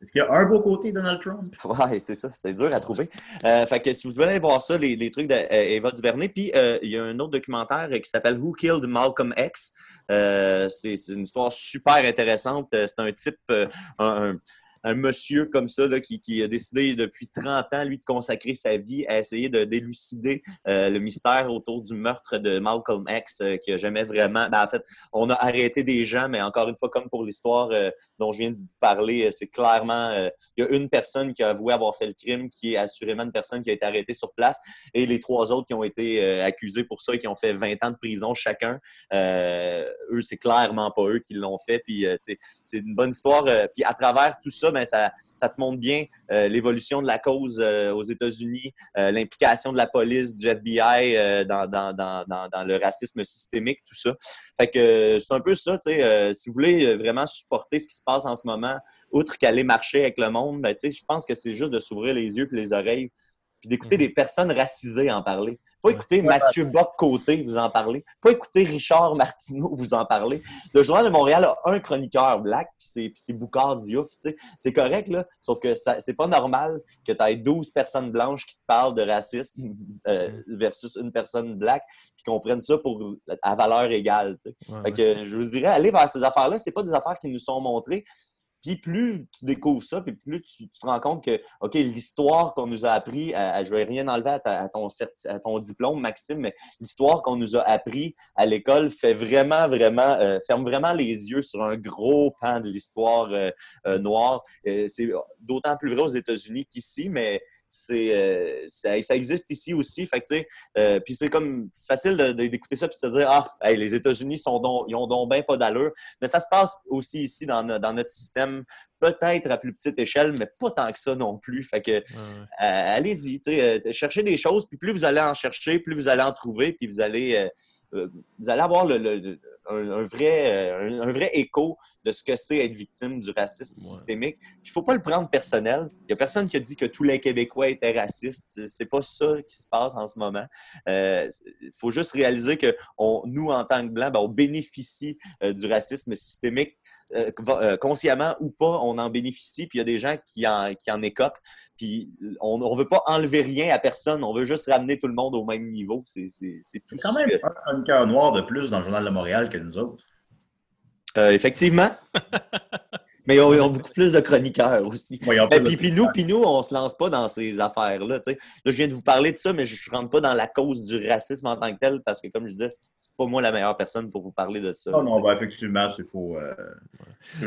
Est-ce qu'il y a un beau côté, Donald Trump? *laughs* Ouais, c'est ça, c'est dur à trouver. Euh, fait que si vous voulez voir ça, les, trucs d'Eva Duvernay, puis euh, il y a un autre documentaire qui s'appelle Who Killed Malcolm X? Euh, c'est une histoire super intéressante. Euh, C'est un type, euh, un monsieur comme ça là, qui, qui a décidé depuis 30 ans, lui, de consacrer sa vie à essayer de d'élucider euh, le mystère autour du meurtre de Malcolm X, euh, qui a jamais vraiment. ben, en fait, on a arrêté des gens, mais encore une fois, comme pour l'histoire euh, dont je viens de vous parler, euh, c'est clairement. euh, il y a une personne qui a avoué avoir fait le crime, qui est assurément une personne qui a été arrêtée sur place, et les trois autres qui ont été euh, accusés pour ça et qui ont fait 20 ans de prison chacun. Eux, c'est clairement pas eux qui l'ont fait. Puis, c'est une bonne histoire. puis, à travers tout ça, ben, ça, ça te montre bien euh, l'évolution de la cause euh, aux États-Unis, euh, l'implication de la police, du FBI dans, dans, dans, dans, dans le racisme systémique, tout ça. Fait que c'est un peu ça, tu sais. si vous voulez vraiment supporter ce qui se passe en ce moment, outre qu'aller marcher avec le monde, ben, tu sais, je pense que c'est juste de s'ouvrir les yeux et les oreilles puis d'écouter des personnes racisées en parler. Pas écouter Mathieu Bock-Côté vous en parler. Pas écouter Richard Martineau vous en parler. Le Journal de Montréal a un chroniqueur black, puis c'est, Boucard Diouf. tu sais. C'est correct, là. Sauf que c'est pas normal que tu aies 12 personnes blanches qui te parlent de racisme euh, versus une personne black, puis qu'on prenne ça pour à valeur égale. tu sais. Ouais, Fait que je vous dirais, aller vers ces affaires-là, c'est pas des affaires qui nous sont montrées. Puis plus tu découvres ça, puis plus tu, te rends compte que, OK, l'histoire qu'on nous a appris, à, à- je vais rien enlever à, ton, diplôme, Maxime, mais l'histoire qu'on nous a appris à l'école fait vraiment, vraiment, euh, ferme vraiment les yeux sur un gros pan de l'histoire euh, euh, noire. Euh, c'est d'autant plus vrai aux États-Unis qu'ici, mais c'est euh, ça, ça existe ici aussi. Fait que, tu sais, euh, puis c'est comme c'est facile d'écouter ça puis de se dire ah hey, les États-Unis sont ils ont donc bien pas d'allure. Mais ça se passe aussi ici dans, no- dans notre système, peut-être à plus petite échelle, mais pas tant que ça non plus. Fait que euh, allez-y, cherchez des choses, puis plus vous allez en chercher, plus vous allez en trouver, puis vous allez vous allez avoir le, le- le- un, un vrai, euh, un, un vrai écho de ce que c'est être victime du racisme systémique. Il faut pas le prendre personnel. Il y a personne qui a dit que tous les Québécois étaient racistes. C'est- pas ça qui se passe en ce moment. Euh, Il faut juste réaliser que on, nous, en tant que Blancs, ben, on bénéficie euh, du racisme systémique euh, euh, consciemment ou pas, on en bénéficie, puis il y a des gens qui en, qui en écopent. Puis on ne veut pas enlever rien à personne, on veut juste ramener tout le monde au même niveau. C'est c'est- c'est tout C'est quand ce même que- un chroniqueur noir de plus dans le Journal de Montréal que nous autres. Euh, effectivement. *laughs* Mais ils ont, ils ont beaucoup plus de chroniqueurs aussi. Ouais, Ben, puis, nous, puis nous, on se lance pas dans ces affaires-là. Là, je viens de vous parler de ça, mais je ne rentre pas dans la cause du racisme en tant que tel, parce que, comme je disais, c'est pas moi la meilleure personne pour vous parler de ça. Non, non, ben, effectivement, c'est faux. euh,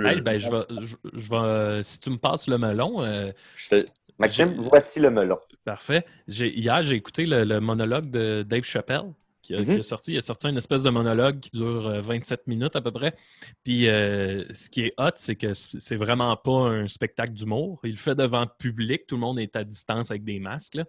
Hey, ben, je vais, je, je vais, euh, si tu me passes le melon. euh, Maxime, voici le melon. Parfait. Hier, j'ai écouté le, le monologue de Dave Chappelle. Qui a, qui a sorti, il a sorti une espèce de monologue qui dure euh, 27 minutes à peu près. Puis euh, ce qui est hot, c'est que c'est vraiment pas un spectacle d'humour. Il le fait devant le public. Tout le monde est à distance avec des masques.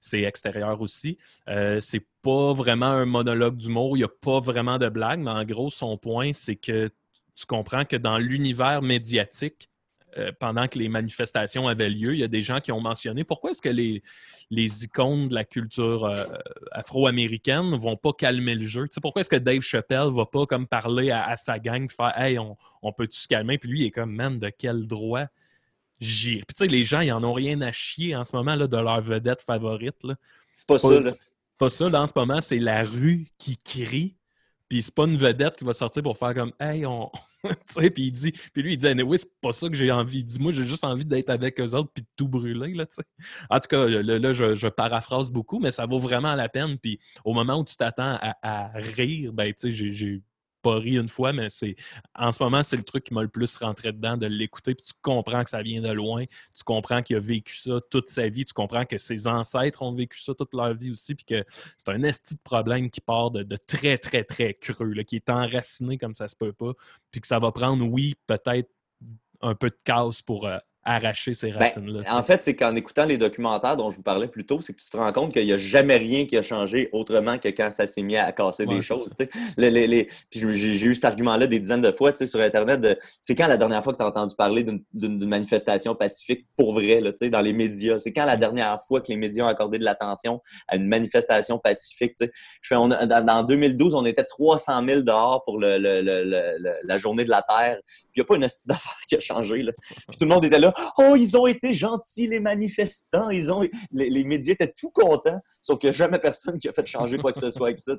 C'est extérieur aussi. Euh, c'est pas vraiment un monologue d'humour. Il n'y a pas vraiment de blague, mais en gros, son point, c'est que tu comprends que dans l'univers médiatique, euh, pendant que les manifestations avaient lieu, il y a des gens qui ont mentionné pourquoi est-ce que les, les icônes de la culture euh, afro-américaine ne vont pas calmer le jeu? Pourquoi est-ce que Dave Chappelle va pas comme parler à, à sa gang, faire Hey, on, on peut-tu se calmer? Puis lui, il est comme Man, de quel droit. Puis tu sais, les gens, ils en ont rien à chier en ce moment là, de leur vedette favorite. C'est pas ça, là. Pas ça, là, en ce moment, c'est la rue qui crie. Puis c'est pas une vedette qui va sortir pour faire comme Hey, on. *laughs* puis il dit. Puis lui, il dit oui, c'est pas ça que j'ai envie. Dis-moi, j'ai juste envie d'être avec eux autres puis de tout brûler, là. En tout cas, là, je, paraphrase beaucoup, mais ça vaut vraiment la peine. Puis au moment où tu t'attends à, à rire, ben, tu sais, j'ai une fois, mais c'est en ce moment, c'est le truc qui m'a le plus rentré dedans, de l'écouter. Puis tu comprends que ça vient de loin. Tu comprends qu'il a vécu ça toute sa vie. Tu comprends que ses ancêtres ont vécu ça toute leur vie aussi. Puis que c'est un esti de problème qui part de, de très, très, très creux, là, qui est enraciné comme ça se peut pas. Puis que ça va prendre, oui, peut-être un peu de casse pour euh, arracher ces Ben, racines-là. en fait, c'est qu'en écoutant les documentaires dont je vous parlais plus tôt, c'est que tu te rends compte qu'il n'y a jamais rien qui a changé autrement que quand ça s'est mis à casser Ouais, des choses. tu sais. Les- les- les- Puis j'ai eu cet argument-là des dizaines de fois tu sais, sur Internet. de- C'est quand la dernière fois que tu as entendu parler d'une- manifestation pacifique pour vrai, là, tu sais, dans les médias? C'est quand la dernière fois que les médias ont accordé de l'attention à une manifestation pacifique? tu sais? Je fais, on a- dans, dans 2012, on était 300 000 dehors pour le- le- le- le- le- la journée de la Terre. Il n'y a pas une hostie d'affaires qui a changé. Là. Puis tout le monde était là. Oh, ils ont été gentils, les manifestants. Ils ont... les, médias étaient tout contents, sauf qu'il n'y a jamais personne qui a fait changer quoi que ce soit avec ça.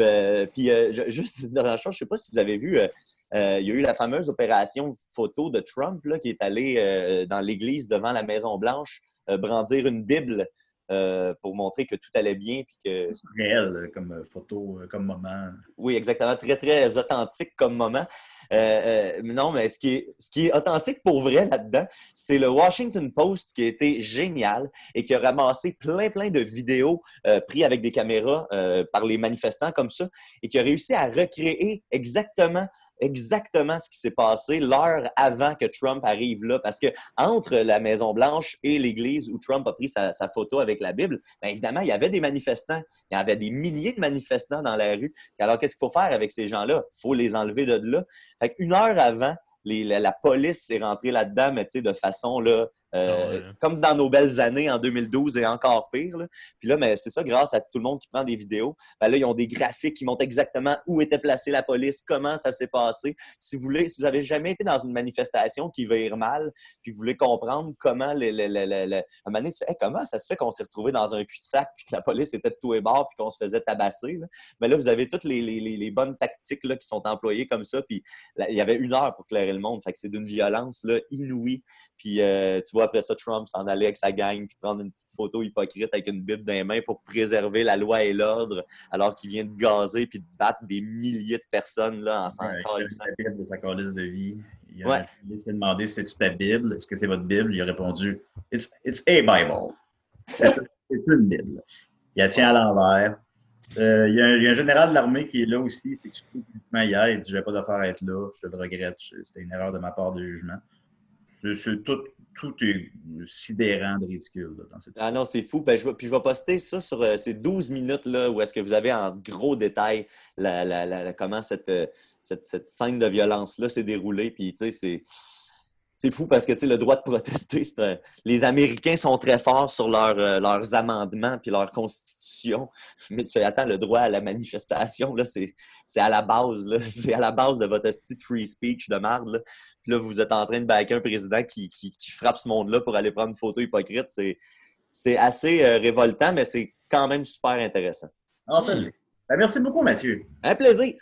Euh, puis euh, juste une dernière chose, je ne sais pas si vous avez vu, euh, il y a eu la fameuse opération photo de Trump là, qui est allé dans l'église devant la Maison-Blanche brandir une Bible euh, pour montrer que tout allait bien. Puis que... C'est réel euh, comme euh, photo, comme moment. Oui, exactement. Très, très authentique comme moment. Euh, euh, non, mais ce qui, est, ce qui est authentique pour vrai là-dedans, c'est le Washington Post qui a été génial et qui a ramassé plein, plein de vidéos prises avec des caméras par les manifestants comme ça et qui a réussi à recréer exactement exactement ce qui s'est passé l'heure avant que Trump arrive là. Parce que entre la Maison-Blanche et l'église où Trump a pris sa, photo avec la Bible, bien évidemment, il y avait des manifestants. Il y avait des milliers de manifestants dans la rue. Alors, qu'est-ce qu'il faut faire avec ces gens-là? Il faut les enlever de là. Fait qu'une heure avant, la, police est rentrée là-dedans, mais de façon là, euh, comme dans nos belles années en 2012 et encore pire. là. Puis là, mais c'est ça, grâce à tout le monde qui prend des vidéos, ben là, ils ont des graphiques qui montrent exactement où était placée la police, comment ça s'est passé. Si vous voulez, si vous avez jamais été dans une manifestation qui vire mal, puis vous voulez comprendre comment les, les, les, les- les- à un moment donné, tu Hey, comment ça se fait qu'on s'est retrouvé dans un cul-de-sac, puis que la police était de tous les bords, puis qu'on se faisait tabasser. Là? Mais là, vous avez toutes les, les- les- les bonnes tactiques là, qui sont employées comme ça, puis là, il y avait une heure pour clairer le monde. Fait que c'est d'une violence là, inouïe. Puis euh, tu vois, après ça, Trump s'en aller avec sa gang, puis prendre une petite photo hypocrite avec une Bible dans les mains pour préserver la loi et l'ordre, alors qu'il vient de gazer puis de battre des milliers de personnes là, en s'en de sa de vie. Il a Ouais. a demandé c'est-tu ta Bible? Est-ce que c'est votre Bible? Il a répondu It's, it's a Bible. *laughs* C'est une Bible. Il la tient à l'envers. Euh, il, y a un, il y a un général de l'armée qui est là aussi. C'est que je publiquement hier. Il dit Je n'ai pas d'affaire à être là. Je le regrette. C'était une erreur de ma part de jugement. C'est tout, tout est sidérant de ridicule dans cette Ah non, c'est fou. Ben, puis je vais poster ça sur euh, ces 12 minutes-là où est-ce que vous avez en gros détail la- la- la- comment cette, euh, cette, cette scène de violence-là s'est déroulée. Puis, tu sais, c'est. C'est fou parce que tu sais, le droit de protester, un- les Américains sont très forts sur leur, euh, leurs amendements puis leur constitution. *laughs* Mais tu fais, attends, le droit à la manifestation, là, c'est, c'est à la base, là. *laughs* C'est à la base de votre de free speech de merde, là. Puis là, vous êtes en train de backer un président qui, qui, qui frappe ce monde-là pour aller prendre une photo hypocrite. C'est, c'est assez euh, révoltant, mais c'est quand même super intéressant. En fait, ben, merci beaucoup, Mathieu. Un plaisir.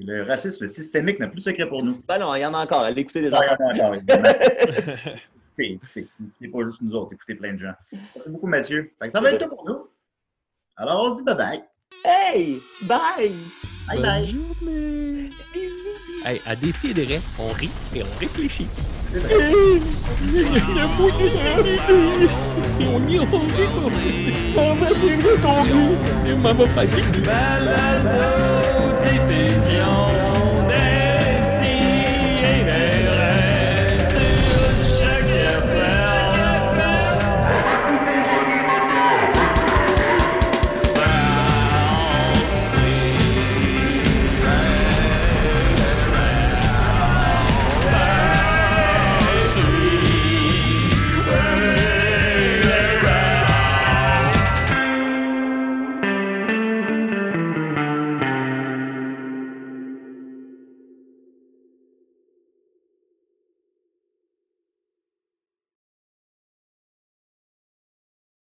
Le racisme systémique n'a plus secret pour nous. Ben non, il y en a encore. Allez écouter des Ah, il y enfants. en a encore, évidemment. *laughs* Écoutez, écoutez, écoutez pas juste nous autres, écoutez plein de gens. Merci beaucoup, Mathieu. Fait que ça va être tout pour nous. Alors, on se dit bye-bye. Hey! Bye! Bye bye. Hey, à Décideret, on rit et on réfléchit. C'est vrai. On y va, on va, diffusion.